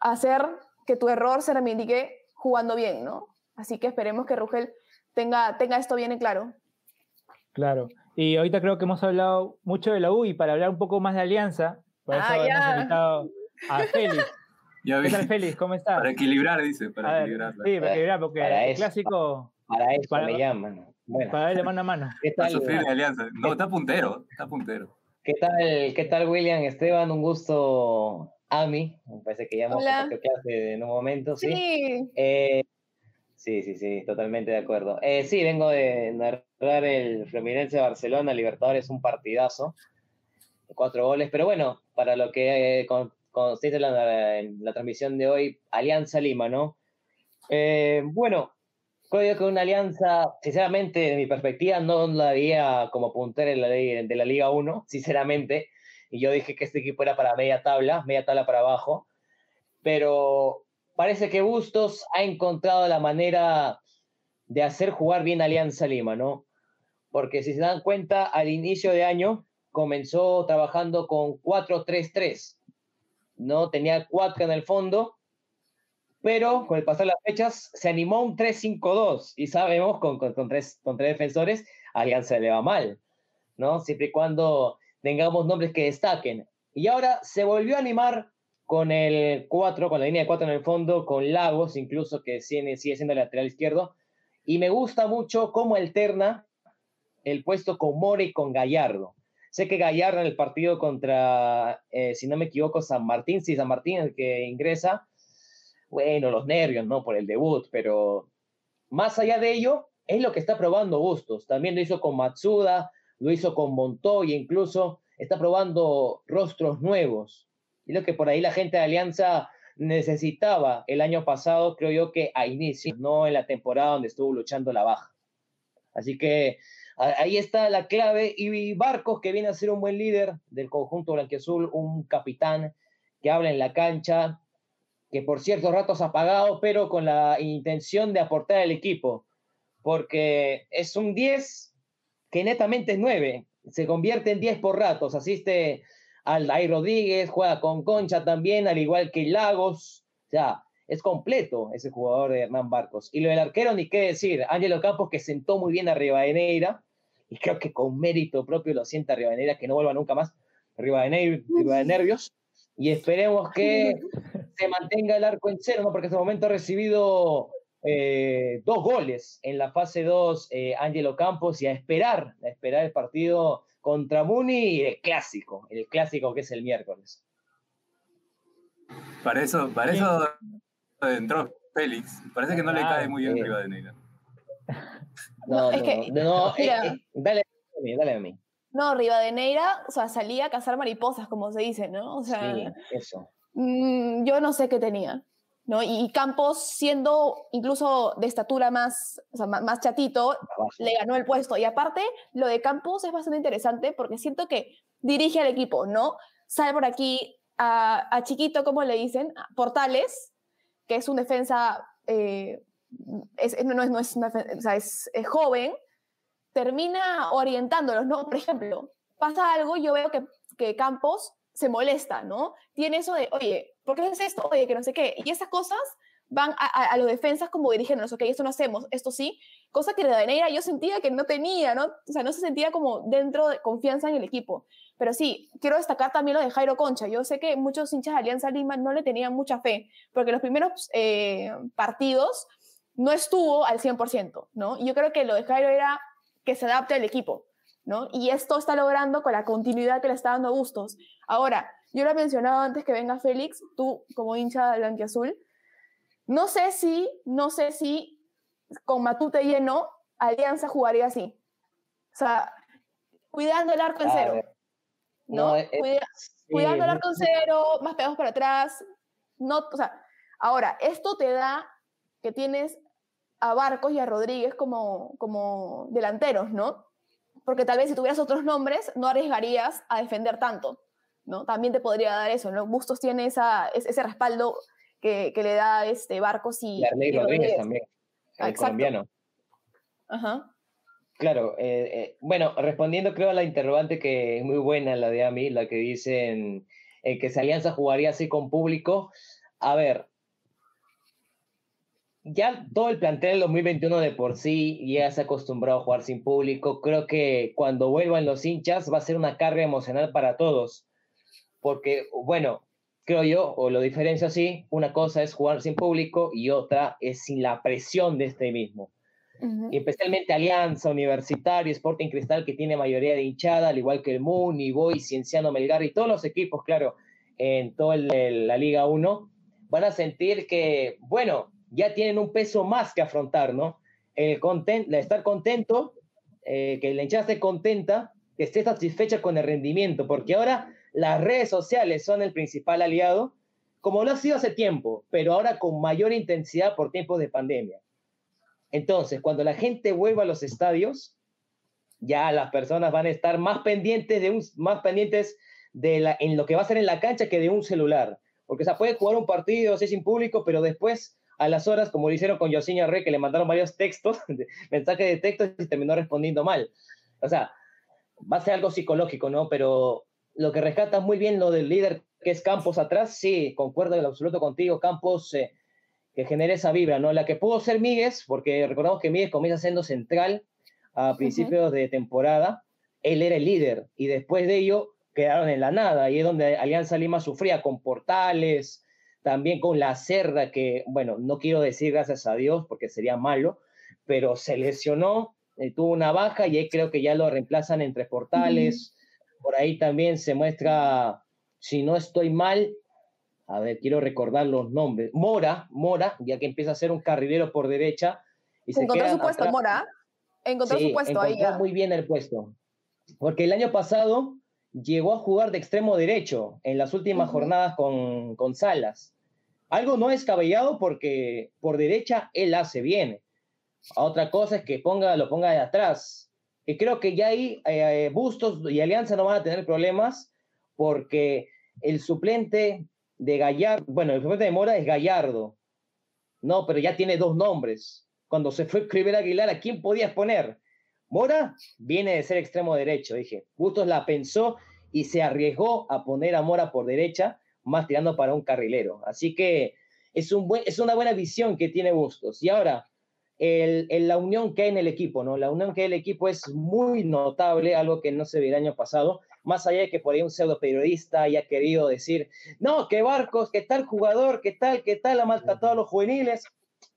hacer que tu error se reivindique jugando bien, ¿no? Así que esperemos que Rugel tenga, tenga esto bien en claro. Claro. Y ahorita creo que hemos hablado mucho de la U y para hablar un poco más de Alianza, por eso ah, hemos invitado a Félix. ¿Qué tal, Félix? ¿Cómo estás? Para equilibrar, dice, para equilibrar. Sí, para equilibrar, porque el clásico... Para eso me llaman. Bueno. Para darle mano a mano. ¿Qué tal? sufrir de Alianza. No, está puntero, está puntero. ¿Qué tal, qué tal William Esteban? Un gusto a mí. Me parece que ya hemos hace en un momento. Sí. sí. Eh, Sí, sí, sí, totalmente de acuerdo. Eh, sí, vengo de narrar el Fluminense Barcelona, Libertadores, un partidazo, cuatro goles, pero bueno, para lo que eh, consiste en la, transmisión de hoy, Alianza Lima, ¿no? Eh, bueno, creo que una alianza, sinceramente, de mi perspectiva, no la había como puntera en la, de la Liga 1, sinceramente, y yo dije que este equipo era para media tabla, media tabla para abajo, pero parece que Bustos ha encontrado la manera de hacer jugar bien Alianza Lima, ¿no? Porque si se dan cuenta, al inicio de año comenzó trabajando con 4-3-3, ¿no? Tenía Cuatca en el fondo, pero con el pasar de las fechas se animó un 3-5-2 y sabemos con, con, tres, con tres defensores Alianza le va mal, ¿no? Siempre y cuando tengamos nombres que destaquen. Y ahora se volvió a animar con el 4, con la línea de 4 en el fondo, con Lagos incluso, que sigue, sigue siendo el lateral izquierdo. Y me gusta mucho cómo alterna el puesto con More y con Gallardo. Sé que Gallardo en el partido contra, eh, si no me equivoco, San Martín, sí, San Martín el que ingresa, bueno, los nervios, ¿no? Por el debut, pero más allá de ello, es lo que está probando Bustos. También lo hizo con Matsuda, lo hizo con Montoya, incluso está probando rostros nuevos. Y lo que por ahí la gente de Alianza necesitaba el año pasado, creo yo que a inicio, no en la temporada donde estuvo luchando la baja. Así que ahí está la clave. Y Barcos, que viene a ser un buen líder del conjunto blanquiazul, un capitán que habla en la cancha, que por ciertos ratos ha pagado, pero con la intención de aportar al equipo, porque es un 10 que netamente es 9, se convierte en 10 por ratos, asiste al Ay Rodríguez, juega con Concha también, al igual que Lagos, o sea, es completo ese jugador de Hernán Barcos. Y lo del arquero, ni qué decir, Ángelo Campos que sentó muy bien a Rivadeneira, y creo que con mérito propio lo sienta Rivadeneira, que no vuelva nunca más Rivadeneira, de nervios, y esperemos que se mantenga el arco en cero, ¿no? porque hasta el momento ha recibido eh, dos goles en la fase 2 eh, Angelo Campos y a esperar, a esperar el partido contra Muni y el clásico, el clásico que es el miércoles. Para eso, para eso entró Félix. Parece que no le cae muy bien arriba de Neira. No, es que, no, eh, eh, dale, dale a mí. No, Rivadeneira, o sea, salía a cazar mariposas, como se dice, ¿no? O sea, sí, eso. Mm, yo no sé qué tenía, ¿no? Y Campos, siendo incluso de estatura más, o sea, más, chatito, le ganó el puesto. Y aparte, lo de Campos es bastante interesante porque siento que dirige al equipo, ¿no? Sale por aquí a, Chiquito, como le dicen, Portales, que es un defensa, eh, es, no, es, no es, o sea, es, es joven, termina orientándolos, ¿no? Por ejemplo, pasa algo, yo veo que, que Campos se molesta, ¿no? Tiene eso de, oye, ¿por qué haces esto? Oye, que no sé qué. Y esas cosas van a, a, los defensas como dirigiéndonos, ok, esto no hacemos, esto sí, cosa que Rivadeneira yo sentía que no tenía, ¿no? O sea, no se sentía como dentro de confianza en el equipo. Pero sí, quiero destacar también lo de Jairo Concha. Yo sé que muchos hinchas de Alianza Lima no le tenían mucha fe, porque los primeros eh, partidos no estuvo al 100%, ¿no? Y yo creo que lo de Jairo era que se adapte al equipo, ¿no? Y esto está logrando con la continuidad que le está dando gustos. Ahora, yo lo he mencionado antes que venga Félix, tú como hincha de Blanquiazul, no sé si, no sé si con Matute lleno, Alianza jugaría así. O sea, cuidando el arco en cero. ¿no? cuidando el arco en cero, más pegados para atrás. No, o sea, ahora, esto te da que tienes a Barcos y a Rodríguez como, como delanteros, ¿no? Porque tal vez si tuvieras otros nombres no arriesgarías a defender tanto, ¿no? También te podría dar eso, ¿no? Bustos tiene esa, ese respaldo que, que le da este Barcos y, y Rodríguez también, el colombiano. Ajá. Claro, eh, eh, bueno, respondiendo creo a la interrogante que es muy buena la de Ami, la que dicen eh, que si Alianza jugaría así con público. A ver, ya todo el plantel del 2021 de por sí ya se ha acostumbrado a jugar sin público. Creo que cuando vuelvan los hinchas va a ser una carga emocional para todos. Porque, bueno, creo yo, o lo diferencio así, una cosa es jugar sin público y otra es sin la presión de este mismo. Y especialmente Alianza, Universitario, Sporting Cristal, que tiene mayoría de hinchada, al igual que el Moon, Boy, Cienciano Melgar y todos los equipos, claro, en toda la Liga 1, van a sentir que, bueno, ya tienen un peso más que afrontar, ¿no? El content, estar contento, eh, que la hinchada esté contenta, que esté satisfecha con el rendimiento, porque ahora las redes sociales son el principal aliado, como lo ha sido hace tiempo, pero ahora con mayor intensidad por tiempos de pandemia. Entonces, cuando la gente vuelva a los estadios, ya las personas van a estar más pendientes de un, más pendientes de la, en lo que va a ser en la cancha que de un celular. Porque se puede jugar un partido, si sin público, pero después a las horas, como lo hicieron con Yosinha Rey, que le mandaron varios textos, mensajes de texto y terminó respondiendo mal. O sea, va a ser algo psicológico, ¿no? Pero lo que rescata muy bien lo del líder que es Campos atrás, sí, concuerdo en absoluto contigo, Campos eh, que genera esa vibra, ¿no? La que pudo ser Míguez, porque recordamos que Míguez comienza siendo central a principios de temporada, él era el líder y después de ello quedaron en la nada y es donde Alianza Lima sufría con Portales, también con la Cerda, que, bueno, no quiero decir gracias a Dios porque sería malo, pero se lesionó, eh, tuvo una baja y ahí creo que ya lo reemplazan entre Portales. Por ahí también se muestra, si no estoy mal, a ver, quiero recordar los nombres. Mora, Mora, ya que empieza a ser un carrilero por derecha. Y se encontró su puesto, Mora. Encontró su puesto ahí. muy bien el puesto. Porque el año pasado llegó a jugar de extremo derecho en las últimas jornadas con, con Salas. Algo no escabellado porque por derecha él hace bien. Otra cosa es que ponga, lo ponga de atrás. Y creo que ya ahí eh, Bustos y Alianza no van a tener problemas porque el suplente de Gallardo, bueno, el suplente de Mora es Gallardo. No, pero ya tiene dos nombres. Cuando se fue Cliver Aguilar, ¿a quién podías poner? Mora viene de ser extremo derecho, dije. Bustos la pensó y se arriesgó a poner a Mora por derecha, más tirando para un carrilero. Así que es, un buen, es una buena visión que tiene Bustos. Y ahora, el, la unión que hay en el equipo, ¿no? La unión que hay en el equipo es muy notable, algo que no se vio el año pasado más allá de que por ahí un pseudo periodista haya querido decir, no, que Barcos, que tal jugador, que tal, que tal, ha maltratado a los juveniles,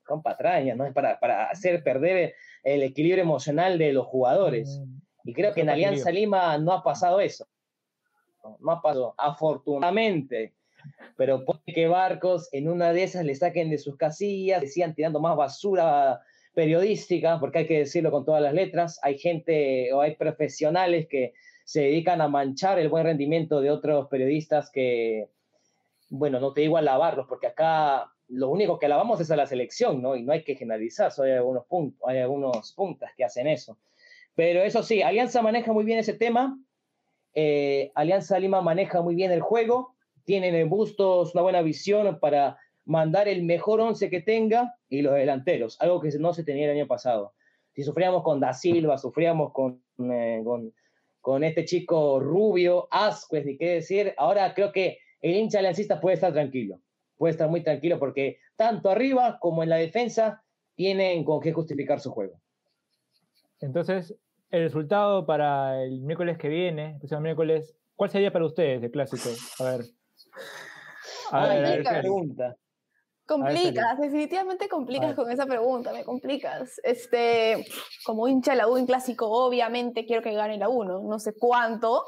con patraña, ¿no? Es para, para hacer perder el equilibrio emocional de los jugadores. Mm, y creo que en Alianza Lima no ha pasado eso. No, ha pasado, afortunadamente. Pero puede que Barcos en una de esas le saquen de sus casillas, le sigan tirando más basura periodística, porque hay que decirlo con todas las letras. Hay gente o hay profesionales que se dedican a manchar el buen rendimiento de otros periodistas que, bueno, no te digo alabarlos, porque acá lo único que alabamos es a la selección, ¿no? Y no hay que generalizar, hay algunos puntos, hay algunos puntas que hacen eso. Pero eso sí, Alianza maneja muy bien ese tema, eh, Alianza Lima maneja muy bien el juego, tienen en Bustos una buena visión para mandar el mejor once que tenga y los delanteros, algo que no se tenía el año pasado. Si sufríamos con Da Silva, sufríamos con, eh, con con este chico rubio, Asquez, ni qué decir. Ahora creo que el hincha aliancista puede estar tranquilo, puede estar muy tranquilo porque tanto arriba como en la defensa tienen con qué justificar su juego. Entonces, el resultado para el miércoles que viene, el miércoles, ¿cuál sería para ustedes el clásico? A ver. A ver, a ver, pregunta. Complicas, definitivamente complicas con esa pregunta, me complicas. Este, como hincha de la U en clásico, obviamente quiero que gane la 1, no sé cuánto,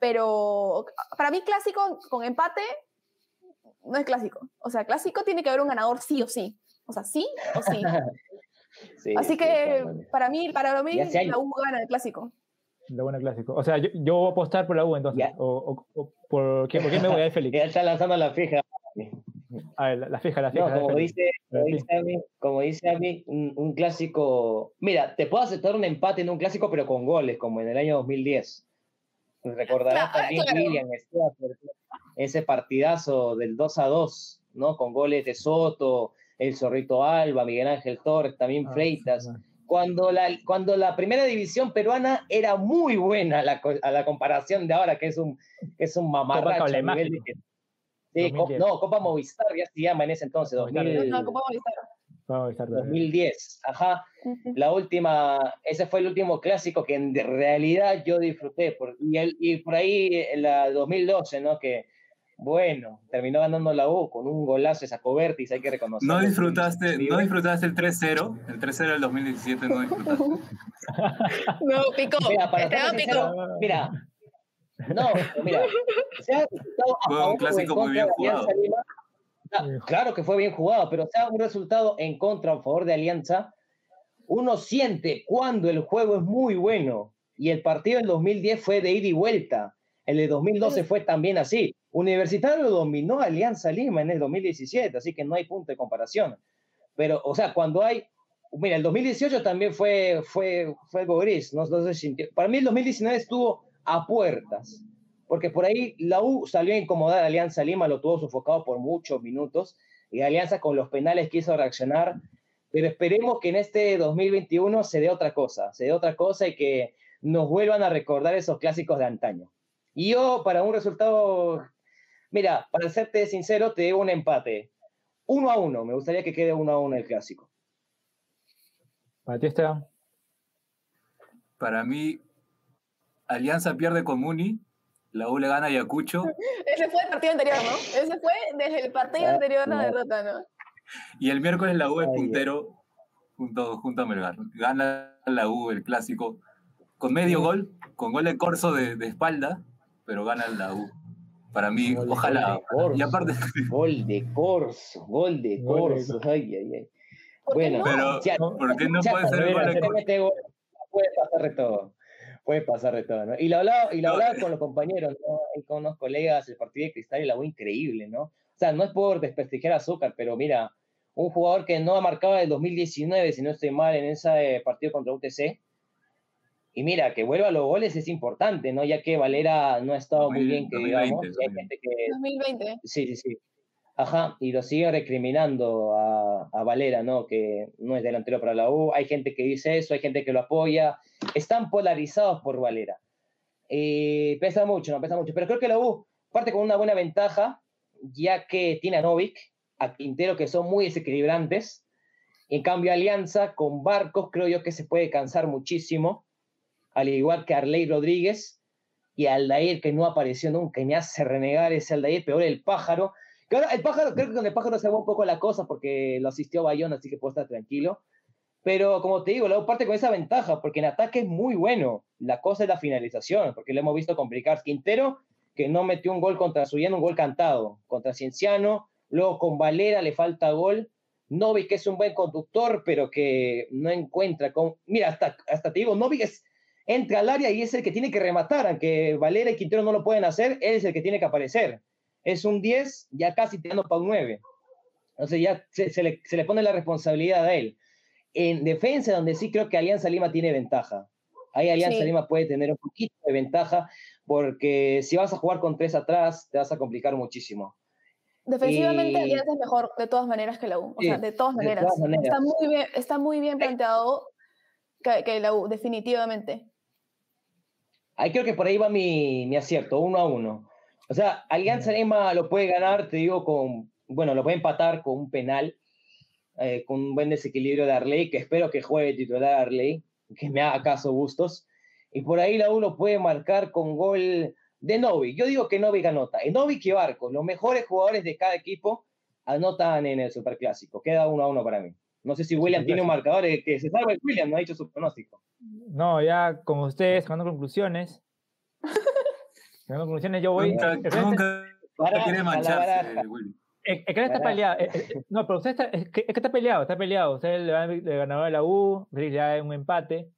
pero para mí clásico con empate no es clásico. O sea, clásico tiene que haber un ganador sí o sí. O sea, sí o sí. Así que para mí, para mí la U gana el clásico. La buena clásico. O sea, yo, voy a apostar por la U entonces. O, por, ¿qué, me voy a ir Félix? Ya está lanzando la fija. A ver, la, fija, la fija. como, dice, como, dice a mí, un, clásico. Mira, te puedo aceptar un empate en un clásico, pero con goles, como en el año 2010. Recordarás también, William, ese partidazo del 2 a 2, ¿no? Con goles de Soto, el Zorrito Alba, Miguel Ángel Torres, también ah, Freitas. Cuando la, cuando la primera división peruana era muy buena a la, comparación de ahora, que es un, que es un mamarracho. Sí, no, Copa Movistar ya se llama en ese entonces, 2000, no, Copa Movistar. 2010, ajá. La última, ese fue el último clásico que en realidad yo disfruté. Por, y, el, y por ahí la 2012, ¿no? Que, bueno, terminó ganando la U con un golazo esa Cobertis, hay que reconocer. ¿No disfrutaste, ¿no disfrutaste el 3-0? El 3-0 del 2017 no disfrutaste. no, picó. Mira, para picó. Mira, no, mira, un clásico muy bien jugado. claro que fue bien jugado, pero sea un resultado en contra o a favor de Alianza, uno siente cuando el juego es muy bueno. Y el partido del 2010 fue de ida y vuelta. El de 2012 fue también así. Universitario lo dominó Alianza Lima en el 2017, así que no hay punto de comparación. Pero, o sea, cuando hay. Mira, el 2018 también fue, fue, fue algo gris. ¿no? para mí el 2019 estuvo a puertas, porque por ahí la U salió a incomodar a Alianza Lima, lo tuvo sofocado por muchos minutos, y Alianza con los penales quiso reaccionar, pero esperemos que en este 2021 se dé otra cosa, se dé otra cosa y que nos vuelvan a recordar esos clásicos de antaño. Y yo, para un resultado Mira, para serte sincero, te debo un empate. Uno a uno. Me gustaría que quede uno a uno el clásico. Para ti, Esteban. Para mí, Alianza pierde con Muni, la U le gana a Ayacucho. Ese fue el partido anterior, ¿no? Ese fue desde el partido ah, anterior la derrota, ¿no? Y el miércoles la U es puntero junto, junto a Melgar. Gana la U el clásico con medio gol, con gol de Corso de, espalda, pero gana la U. Para mí, ojalá. y aparte. Gol de Corso, gol de Corso. Ay, ay, ay. Bueno, pero ¿por qué no puede ser gol de Corso? Puede pasar de todo. Puede pasar de todo, ¿no? Y lo hablaba, y lo hablaba con los compañeros, ¿no? Y con unos colegas, el partido de Cristal y la U increíble, ¿no? O sea, no es por desprestigiar a Azúcar, pero mira, un jugador que no ha marcado el 2019, si no estoy mal, en ese partido contra UTC. Y mira, que vuelva a los goles es importante, ¿no? Ya que Valera no ha estado muy bien, que digamos. hay gente que, 2020. Sí, sí, sí. Ajá, y lo sigue recriminando a, Valera, ¿no? Que no es delantero para la U. Hay gente que dice eso, hay gente que lo apoya. Están polarizados por Valera. Eh, pesa mucho, no pesa mucho. Pero creo que la U parte con una buena ventaja, ya que tiene a Novik, a Quintero, que son muy desequilibrantes. En cambio, Alianza con Barcos creo yo que se puede cansar muchísimo, al igual que Arley Rodríguez y Aldair, que no apareció nunca y me hace renegar ese Aldair, peor el pájaro. Ahora el pájaro, creo que con el pájaro se va un poco la cosa porque lo asistió Bayón, así que puedo estar tranquilo. Pero como te digo, luego parte con esa ventaja, porque en ataque es muy bueno. La cosa es la finalización, porque le hemos visto complicar. Quintero, que no metió un gol contra Suyano, un gol cantado. Contra Cienciano, Luego con Valera le falta gol. Novik que es un buen conductor, pero que no encuentra con. Mira, hasta, hasta te digo, Novik entra al área y es el que tiene que rematar, aunque Valera y Quintero no lo pueden hacer, él es el que tiene que aparecer. Es un 10, ya casi tirando para un 9. Entonces ya se, le, pone la responsabilidad a él. En defensa, donde sí creo que Alianza Lima tiene ventaja. Ahí Alianza Lima puede tener un poquito de ventaja, porque si vas a jugar con tres atrás, te vas a complicar muchísimo. Defensivamente Alianza es mejor de todas maneras que la U. O sea, de todas maneras. Está, muy bien, está muy bien planteado que, la U, definitivamente. Ahí creo que por ahí va mi, mi acierto, uno a uno. O sea, Alianza Lima lo puede ganar, te digo, con, bueno, lo puede empatar con un penal, eh, con un buen desequilibrio de Arley, que espero que juegue titular Arley, que me haga caso gustos. Y por ahí la U lo puede marcar con gol de Novi. Yo digo que Novi anota. En Novi y Barcos, los mejores jugadores de cada equipo, anotan en el Superclásico. Queda uno a uno para mí. No sé si William tiene un marcador que se salve William, no ha dicho su pronóstico. No, ya como ustedes, sacando conclusiones. sacando conclusiones, yo voy. Nunca, nunca para, quiere mancharse, Es que está peleado. no, pero usted está, es que, está peleado, está peleado. Usted le, le ganó a la U, le da un empate.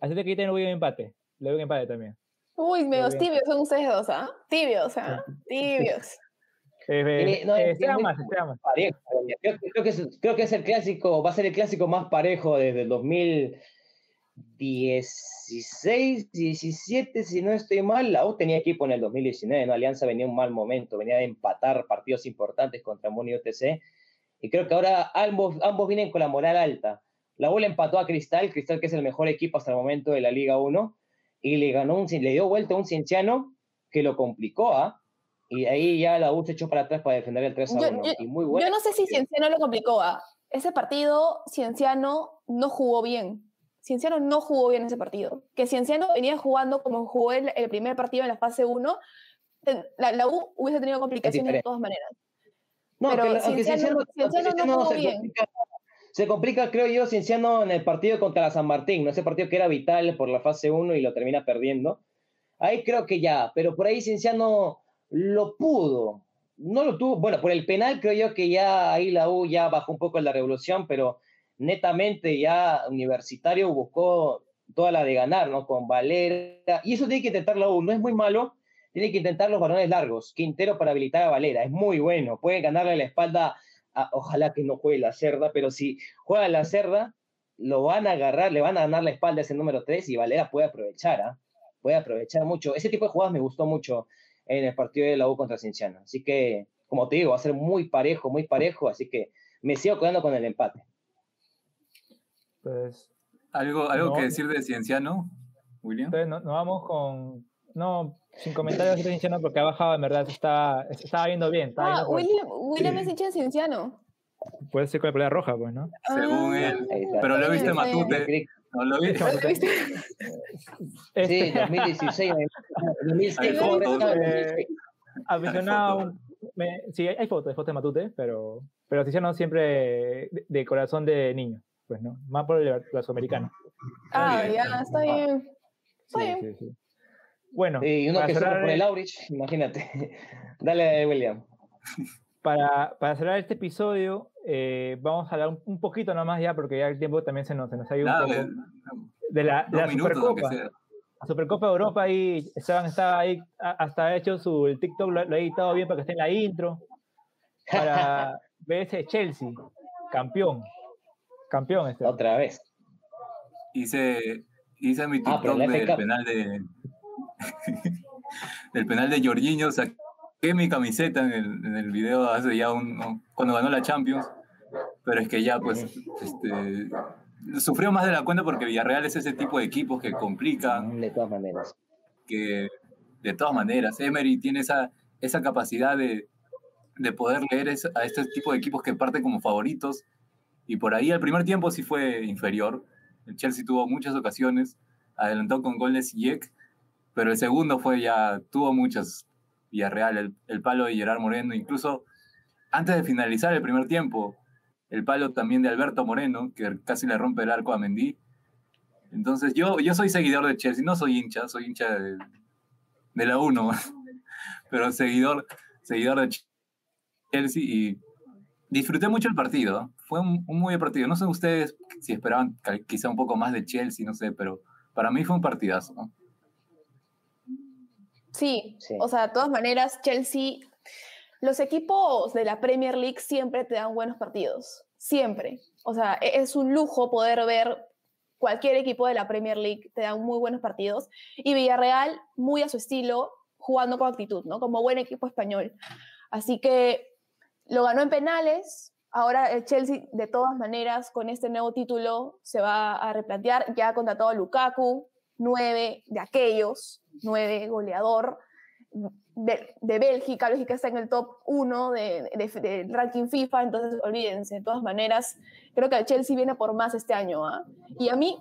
Así que aquí voy un empate. Le doy un empate también. Uy, medios tibios son ustedes dos, ¿ah? Tibios, ¿ah? Tibios. Eh, no, eh, más, Parejo. Creo, que es, creo que es el clásico, va a ser el clásico más parejo desde el 2016, 17, si no estoy mal. La U tenía equipo en el 2019, ¿no? Alianza venía un mal momento, venía de empatar partidos importantes contra Muni y. Y creo que ahora ambos, ambos vienen con la moral alta. La U le empató a Cristal, Cristal que es el mejor equipo hasta el momento de la Liga 1 y le ganó un, le dio vuelta a un Cienciano que lo complicó, ¿ah? Y ahí ya la U se echó para atrás para defender el 3 a 1. Yo, y muy bueno. yo no sé si Cienciano lo complicó, ¿ah? Ese partido, Cienciano no jugó bien. Cienciano no jugó bien ese partido. Que Cienciano venía jugando como jugó el, el primer partido en la fase 1, la, la, U hubiese tenido complicaciones de todas maneras. No, pero Cienciano, no jugó bien se complica, creo yo, Cienciano en el partido contra la San Martín, ¿no? ese partido que era vital por la fase 1 y lo termina perdiendo. Ahí creo que ya, pero por ahí Cienciano lo pudo. No lo tuvo, bueno, por el penal creo yo que ya ahí la U ya bajó un poco la revolución, pero netamente ya Universitario buscó toda la de ganar, ¿no? Con Valera. Y eso tiene que intentar la U, no es muy malo, tiene que intentar los balones largos. Quintero para habilitar a Valera, es muy bueno, puede ganarle la espalda ojalá que no juegue la cerda, pero si juega la cerda, lo van a agarrar, le van a ganar la espalda a ese número 3 y Valera puede aprovechar, ¿ah? puede aprovechar mucho. Ese tipo de jugadas me gustó mucho en el partido de la U contra Cienciano. Así que, como te digo, va a ser muy parejo, muy parejo, así que me sigo quedando con el empate. Pues, ¿Algo, algo que decir de Cienciano, William? Entonces, no, vamos con... No, Sin comentarios de Cienciano porque ha bajado, en verdad, estaba, estaba viendo bien. ah, William, William es hincha de Cienciano. Puede ser con la pelea roja, pues, ¿no? Según ah, él. Pero lo viste Matute. No lo viste. Matute. Sí, 2016. 2016. Hay fotos. Eh, aficionado. sí, hay fotos, hay fotos de Matute, pero, pero Cienciano siempre de, corazón de niño, pues, ¿no? Más por el americano. Ah, ya, está bien. Está bien. Sí, sí, bueno. Y uno que cerrar, por el Aurich, imagínate. Dale, William. Para, para, cerrar este episodio, eh, vamos a hablar un, poquito nomás ya, porque ya el tiempo también se nos, se nos ha ido un poco. De la, de la Supercopa. La Supercopa de Europa ahí, Esteban estaba ahí, hasta hecho su el TikTok, lo, lo, he editado bien para que esté en la intro. Para ver ese Chelsea, campeón. Campeón este. Otra vez. Hice, hice mi ah, TikTok del penal de, del penal de Jorginho, saqué mi camiseta en el, en el video hace ya un, cuando ganó la Champions, pero es que ya pues este, sufrió más de la cuenta porque Villarreal es ese tipo de equipos que complican. De todas maneras. Que de todas maneras, Emery tiene esa, esa capacidad de, de poder leer a este tipo de equipos que parten como favoritos. Y por ahí el primer tiempo sí fue inferior. El Chelsea tuvo muchas ocasiones, adelantó con goles Ziyech, pero el segundo fue ya, tuvo muchas Villarreal, el, el palo de Gerard Moreno, incluso antes de finalizar el primer tiempo, el palo también de Alberto Moreno, que casi le rompe el arco a Mendy. Entonces yo, yo soy seguidor de Chelsea, no soy hincha, soy hincha de, de la 1, pero seguidor, seguidor de Chelsea y disfruté mucho el partido, fue un, muy buen partido. No sé ustedes si esperaban quizá un poco más de Chelsea, no sé, pero para mí fue un partidazo. ¿no? Sí, o sea, de todas maneras, Chelsea, los equipos de la Premier League siempre te dan buenos partidos, siempre. O sea, e-, es un lujo poder ver cualquier equipo de la Premier League, te dan muy buenos partidos. Y Villarreal, muy a su estilo, jugando con actitud, ¿no? Como buen equipo español. Así que lo ganó en penales. Ahora el Chelsea, de todas maneras, con este nuevo título, se va a replantear. Ya ha contratado a Lukaku, nueve de aquellos, nueve goleador de, de, Bélgica, Bélgica está en el top 1 del de, ranking FIFA, entonces olvídense, de todas maneras, creo que el Chelsea viene por más este año. ¿ah? Y a mí,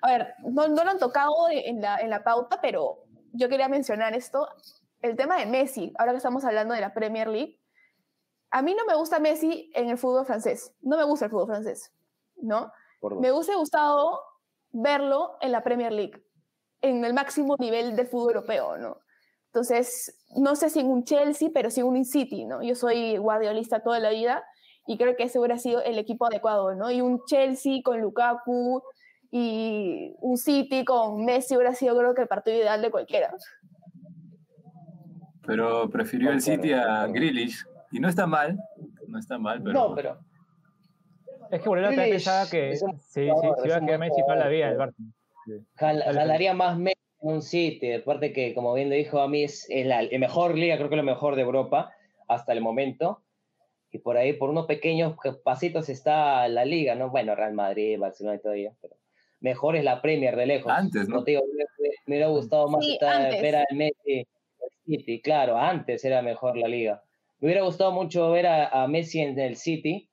a ver, no, no lo han tocado en la, en la pauta, pero yo quería mencionar esto, el tema de Messi, ahora que estamos hablando de la Premier League, a mí no me gusta Messi en el fútbol francés, no me gusta el fútbol francés, ¿no? Me hubiese gustado verlo en la Premier League, en el máximo nivel del fútbol europeo, ¿no? Entonces, no sé si en un Chelsea, pero sí en un City, ¿no? Yo soy guardiolista toda la vida y creo que ese hubiera sido el equipo adecuado, ¿no? Y un Chelsea con Lukaku y un City con Messi hubiera sido creo que el partido ideal de cualquiera. Pero prefirió el City a Grealish y no está mal, no está mal, pero... No, pero... Es que Borrell también pensaba que sí, sí, sí, iba a quedar Messi para la vida del Barça. Jalaría más Messi en un sitio. Aparte que, como bien le dijo a mí, es la mejor liga, creo que es la mejor de Europa hasta el momento. Y por ahí, por unos pequeños pasitos está la liga, ¿no? Bueno, Real Madrid, Barcelona y todo ello, pero mejor es la Premier de lejos. Antes, ¿no? me, hubiera gustado más ver al Messi City. Claro, antes era mejor la liga. Me hubiera gustado mucho ver a, a Messi en el City,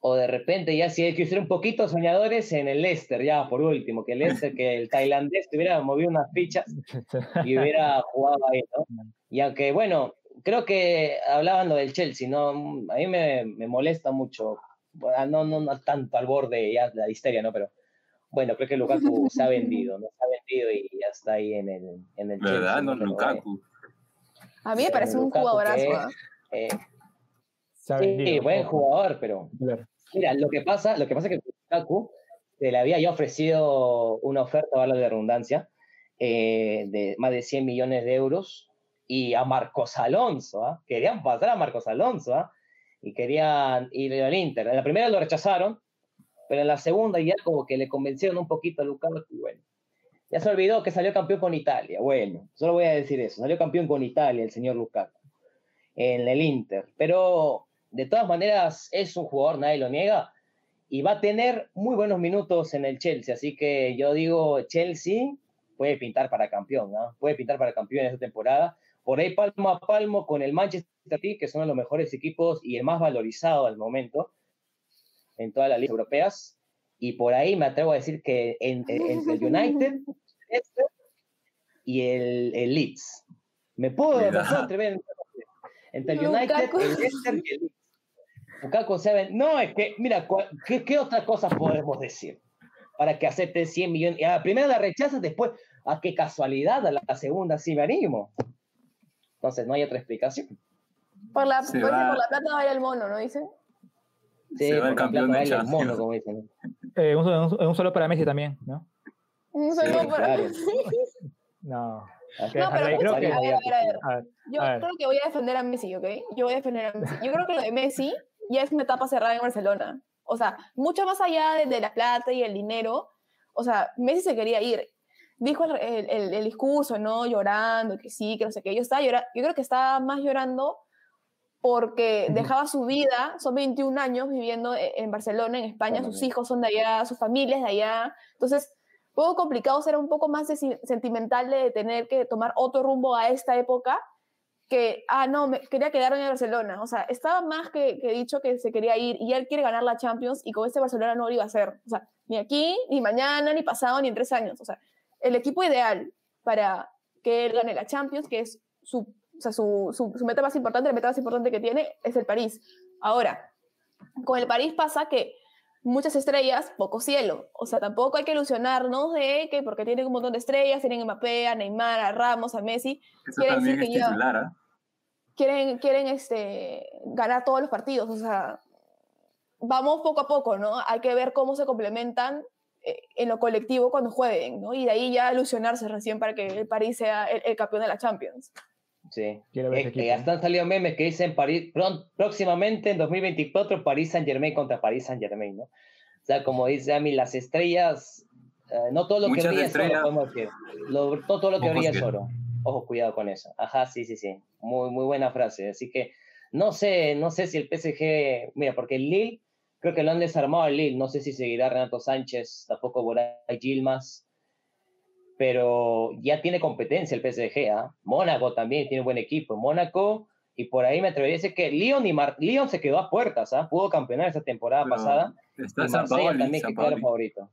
o de repente ya si hay que ser un poquito soñadores en el Leicester, ya por último, que el Leicester, que el tailandés hubiera movido unas fichas y hubiera jugado ahí, ¿no? Y aunque, bueno, creo que hablaban lo del Chelsea, ¿no? A mí me, me molesta mucho, no, no, no tanto al borde ya de la histeria, ¿no? Pero bueno, creo que Lukaku se ha vendido, ¿no? Se ha vendido y ya está ahí en el, en el ¿Verdad? No, Lukaku. A mí me parece un jugadorazo. ¿ah? Eh, sí, buen jugador, pero Mira, lo que pasa, lo que pasa es que Lukaku se le había ya ofrecido una oferta, vale de redundancia, eh, de más de 100 millones de euros y a Marcos Alonso, ¿ah? querían pasar a Marcos Alonso ¿ah? y querían ir al Inter. En la primera lo rechazaron, pero en la segunda ya como que le convencieron un poquito a Lukaku y bueno, se olvidó que salió campeón con Italia. Bueno, solo voy a decir eso, salió campeón con Italia el señor Lukaku en el Inter, pero de todas maneras es un jugador, nadie lo niega, y va a tener muy buenos minutos en el Chelsea. Así que yo digo Chelsea puede pintar para campeón, ¿no? Puede pintar para campeón en esta temporada. Por ahí palmo a palmo con el Manchester City, que son los mejores equipos y el más valorizado al momento en todas las ligas europeas. Y por ahí me atrevo a decir que entre el United y el, el Leeds. Me puedo atrever entre el United, el Leicester y el Leeds. Lukaku no, es que, mira, ¿qué, ¿qué, otra cosa podemos decir? Para que acepte 100 millones. A la primera la rechazas, después, a qué casualidad, a la segunda sí me animo. Entonces, no hay otra explicación. Por la, por, la plata va a ir el mono, ¿no dicen? Sí, por el campeón de el mono, como dicen. Eh, un, un, solo para Messi también, ¿no? Un solo para Messi. no. No, pero creo que, a ver, a ver, a ver. Yo creo que voy a defender a Messi, ¿ok? Yo voy a defender a Messi. Yo creo que lo de Messi ya es una etapa cerrada en Barcelona. O sea, mucho más allá de, la plata y el dinero, o sea, Messi se quería ir. Dijo el, el, el, discurso, ¿no? Llorando, que sí, que no sé qué. Yo, estaba llorando, yo creo que estaba más llorando porque dejaba su vida, son 21 años viviendo e, en Barcelona, en España, sus hijos son de allá, sus familias de allá. Entonces, poco complicado ser un poco más sentimental de tener que tomar otro rumbo a esta época que, ah, no, me, quería quedarme en Barcelona. O sea, estaba más que, que, dicho que se quería ir y él quiere ganar la Champions y con este Barcelona no lo iba a hacer. O sea, ni aquí, ni mañana, ni pasado, ni en tres años. O sea, el equipo ideal para que él gane la Champions, que es su, o sea, su, su, su meta más importante, la meta más importante que tiene, es el París. Ahora, con el París pasa que muchas estrellas, poco cielo. O sea, tampoco hay que ilusionarnos de que porque tienen un montón de estrellas, tienen a Mbappé, a Neymar, a Ramos, a Messi, Eso quieren también es titular, ¿eh? quieren, quieren este, ganar todos los partidos. O sea, vamos poco a poco, ¿no? Hay que ver cómo se complementan eh, en lo colectivo cuando jueguen, ¿no? Y de ahí ya ilusionarse recién para que el París sea el, campeón de la Champions. Sí, es que hasta han salido memes que dicen París, próximamente en 2024 París Saint Germain contra París Saint Germain, ¿no? O sea, como dice a mí, las estrellas, eh, no todo lo que brilla es oro, podemos decir. no todo lo que brilla es oro. Ojo, cuidado con eso. Ajá, sí, sí, sí. Muy, muy buena frase. Así que no sé, no sé si el PSG, mira, porque el Lille, creo que lo han desarmado el Lille. No sé si seguirá Renato Sánchez, tampoco Boray Gilmas, pero ya tiene competencia el PSG. ¿ah? Mónaco también tiene buen equipo. Mónaco, y por ahí me atrevería a decir que Lyon, y Mar Lyon se quedó a puertas, ¿ah? pudo campeonar esa temporada pasada. Está y Marsella también que quedó el favorito.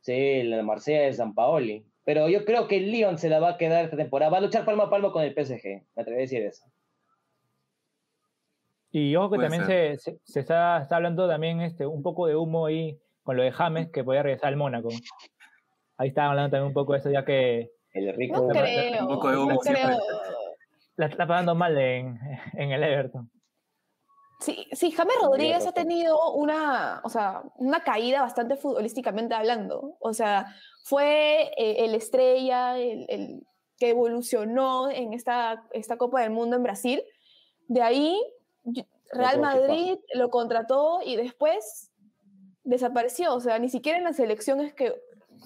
Sí, el Marsella de San Paoli. Pero yo creo que Lyon se la va a quedar esta temporada. Va a luchar palmo a palmo con el PSG. Me atrevo a decir eso. Y ojo que también se, se, está, está, hablando también este, un poco de humo ahí con lo de James, que podía regresar al Mónaco. Ahí está hablando también un poco de eso, ya que. El rico. No creo, un poco de humo no La está pagando mal en, en el Everton. Sí, sí, James Rodríguez ha tenido una, o sea, una caída bastante futbolísticamente hablando. O sea, fue eh, el estrella, el, que evolucionó en esta, esta Copa del Mundo en Brasil. De ahí, Real Madrid lo contrató y después desapareció. O sea, ni siquiera en las elecciones que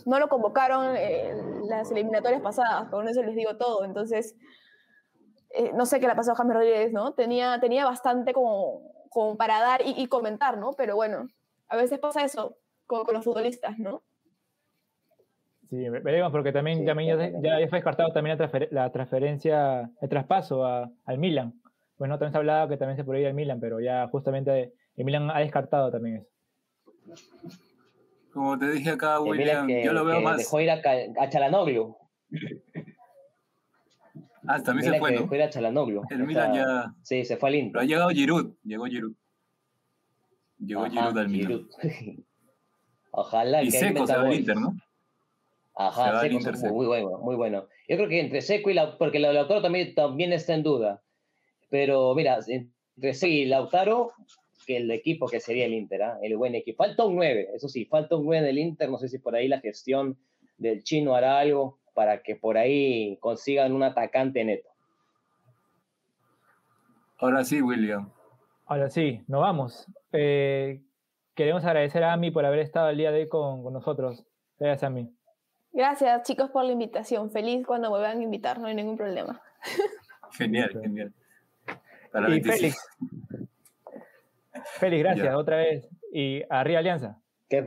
no lo convocaron en las eliminatorias pasadas, con eso les digo todo. Entonces, eh, no sé qué le pasó a James Rodríguez, ¿no? Tenía, tenía bastante como, como para dar y, comentar, ¿no? Pero bueno, a veces pasa eso con, con los futbolistas, ¿no? Sí, veremos, porque también, ya, ya, fue descartado también la, transferencia, el traspaso al Milan. Bueno, también se ha hablado que también se podría ir al Milan, pero ya justamente el Milan ha descartado también eso. Como te dije acá, William, yo lo veo más. Dejó ir a, a Chalanoglu. Ah, también se fue, ¿no? Dejó ir a Chalanoglu. El Milan ya. Sí, se fue al Inter. Pero ha llegado Giroud, llegó Giroud. Llegó Giroud al Milan. Ojalá. Y Seco se va al Inter, ¿no? Ajá, Seco, muy, bueno, muy bueno. Yo creo que entre Seco y Lautaro, porque Lautaro también, también está en duda. Pero mira, entre Seco y Lautaro, que el equipo que sería el Inter, ¿ah? el buen equipo. Falta un 9, eso sí, falta un 9 del Inter. No sé si por ahí la gestión del chino hará algo para que por ahí consigan un atacante neto. Ahora sí, William. Ahora sí, nos vamos. Eh, queremos agradecer a Ami por haber estado el día de hoy con, con nosotros. Gracias, Ami. Gracias, chicos, por la invitación. Feliz cuando vuelvan a invitar, no hay ningún problema. Genial, genial. y Félix. Félix, gracias otra vez. Y arriba Alianza.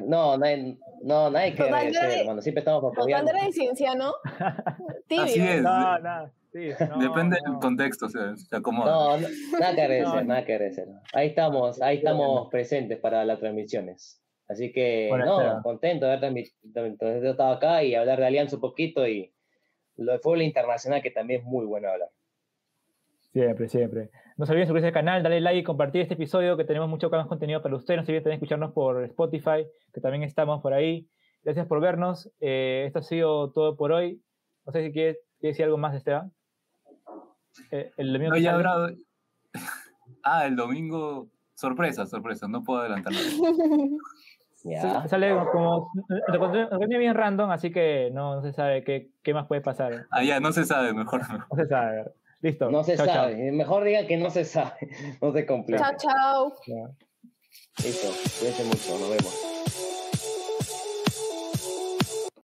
no, nadie, no, nadie que agradecer, hermano. Siempre estamos apoyando. Total de ciencia, ¿no? Así es. No, no. Sí, Depende del contexto, o sea, se acomoda. No, nada que agradecer, nada que agradecer. Ahí estamos, ahí estamos presentes para las transmisiones. Así que, no, contento de haber transmitido, estado acá y hablar de Alianza un poquito y lo de fútbol internacional, que también es muy bueno hablar. Siempre, siempre. No se olviden suscribirse al canal, darle like y compartir este episodio, que tenemos mucho más contenido para ustedes. No se olviden también escucharnos por Spotify, que también estamos por ahí. Gracias por vernos. Eh, esto ha sido todo por hoy. No sé si quieres, decir algo más, Esteban. Eh, el domingo. No, ya habrá... Ah, el domingo. Sorpresa, sorpresa. No puedo adelantar nada. Sale como. Lo bien random, así que no, se sabe qué, qué, más puede pasar. Ah, ya, no se sabe, mejor. No se sabe. Listo. No se sabe. Mejor diga que no se sabe. No se complica. Chao, chao. Listo. Cuídense mucho. Nos vemos.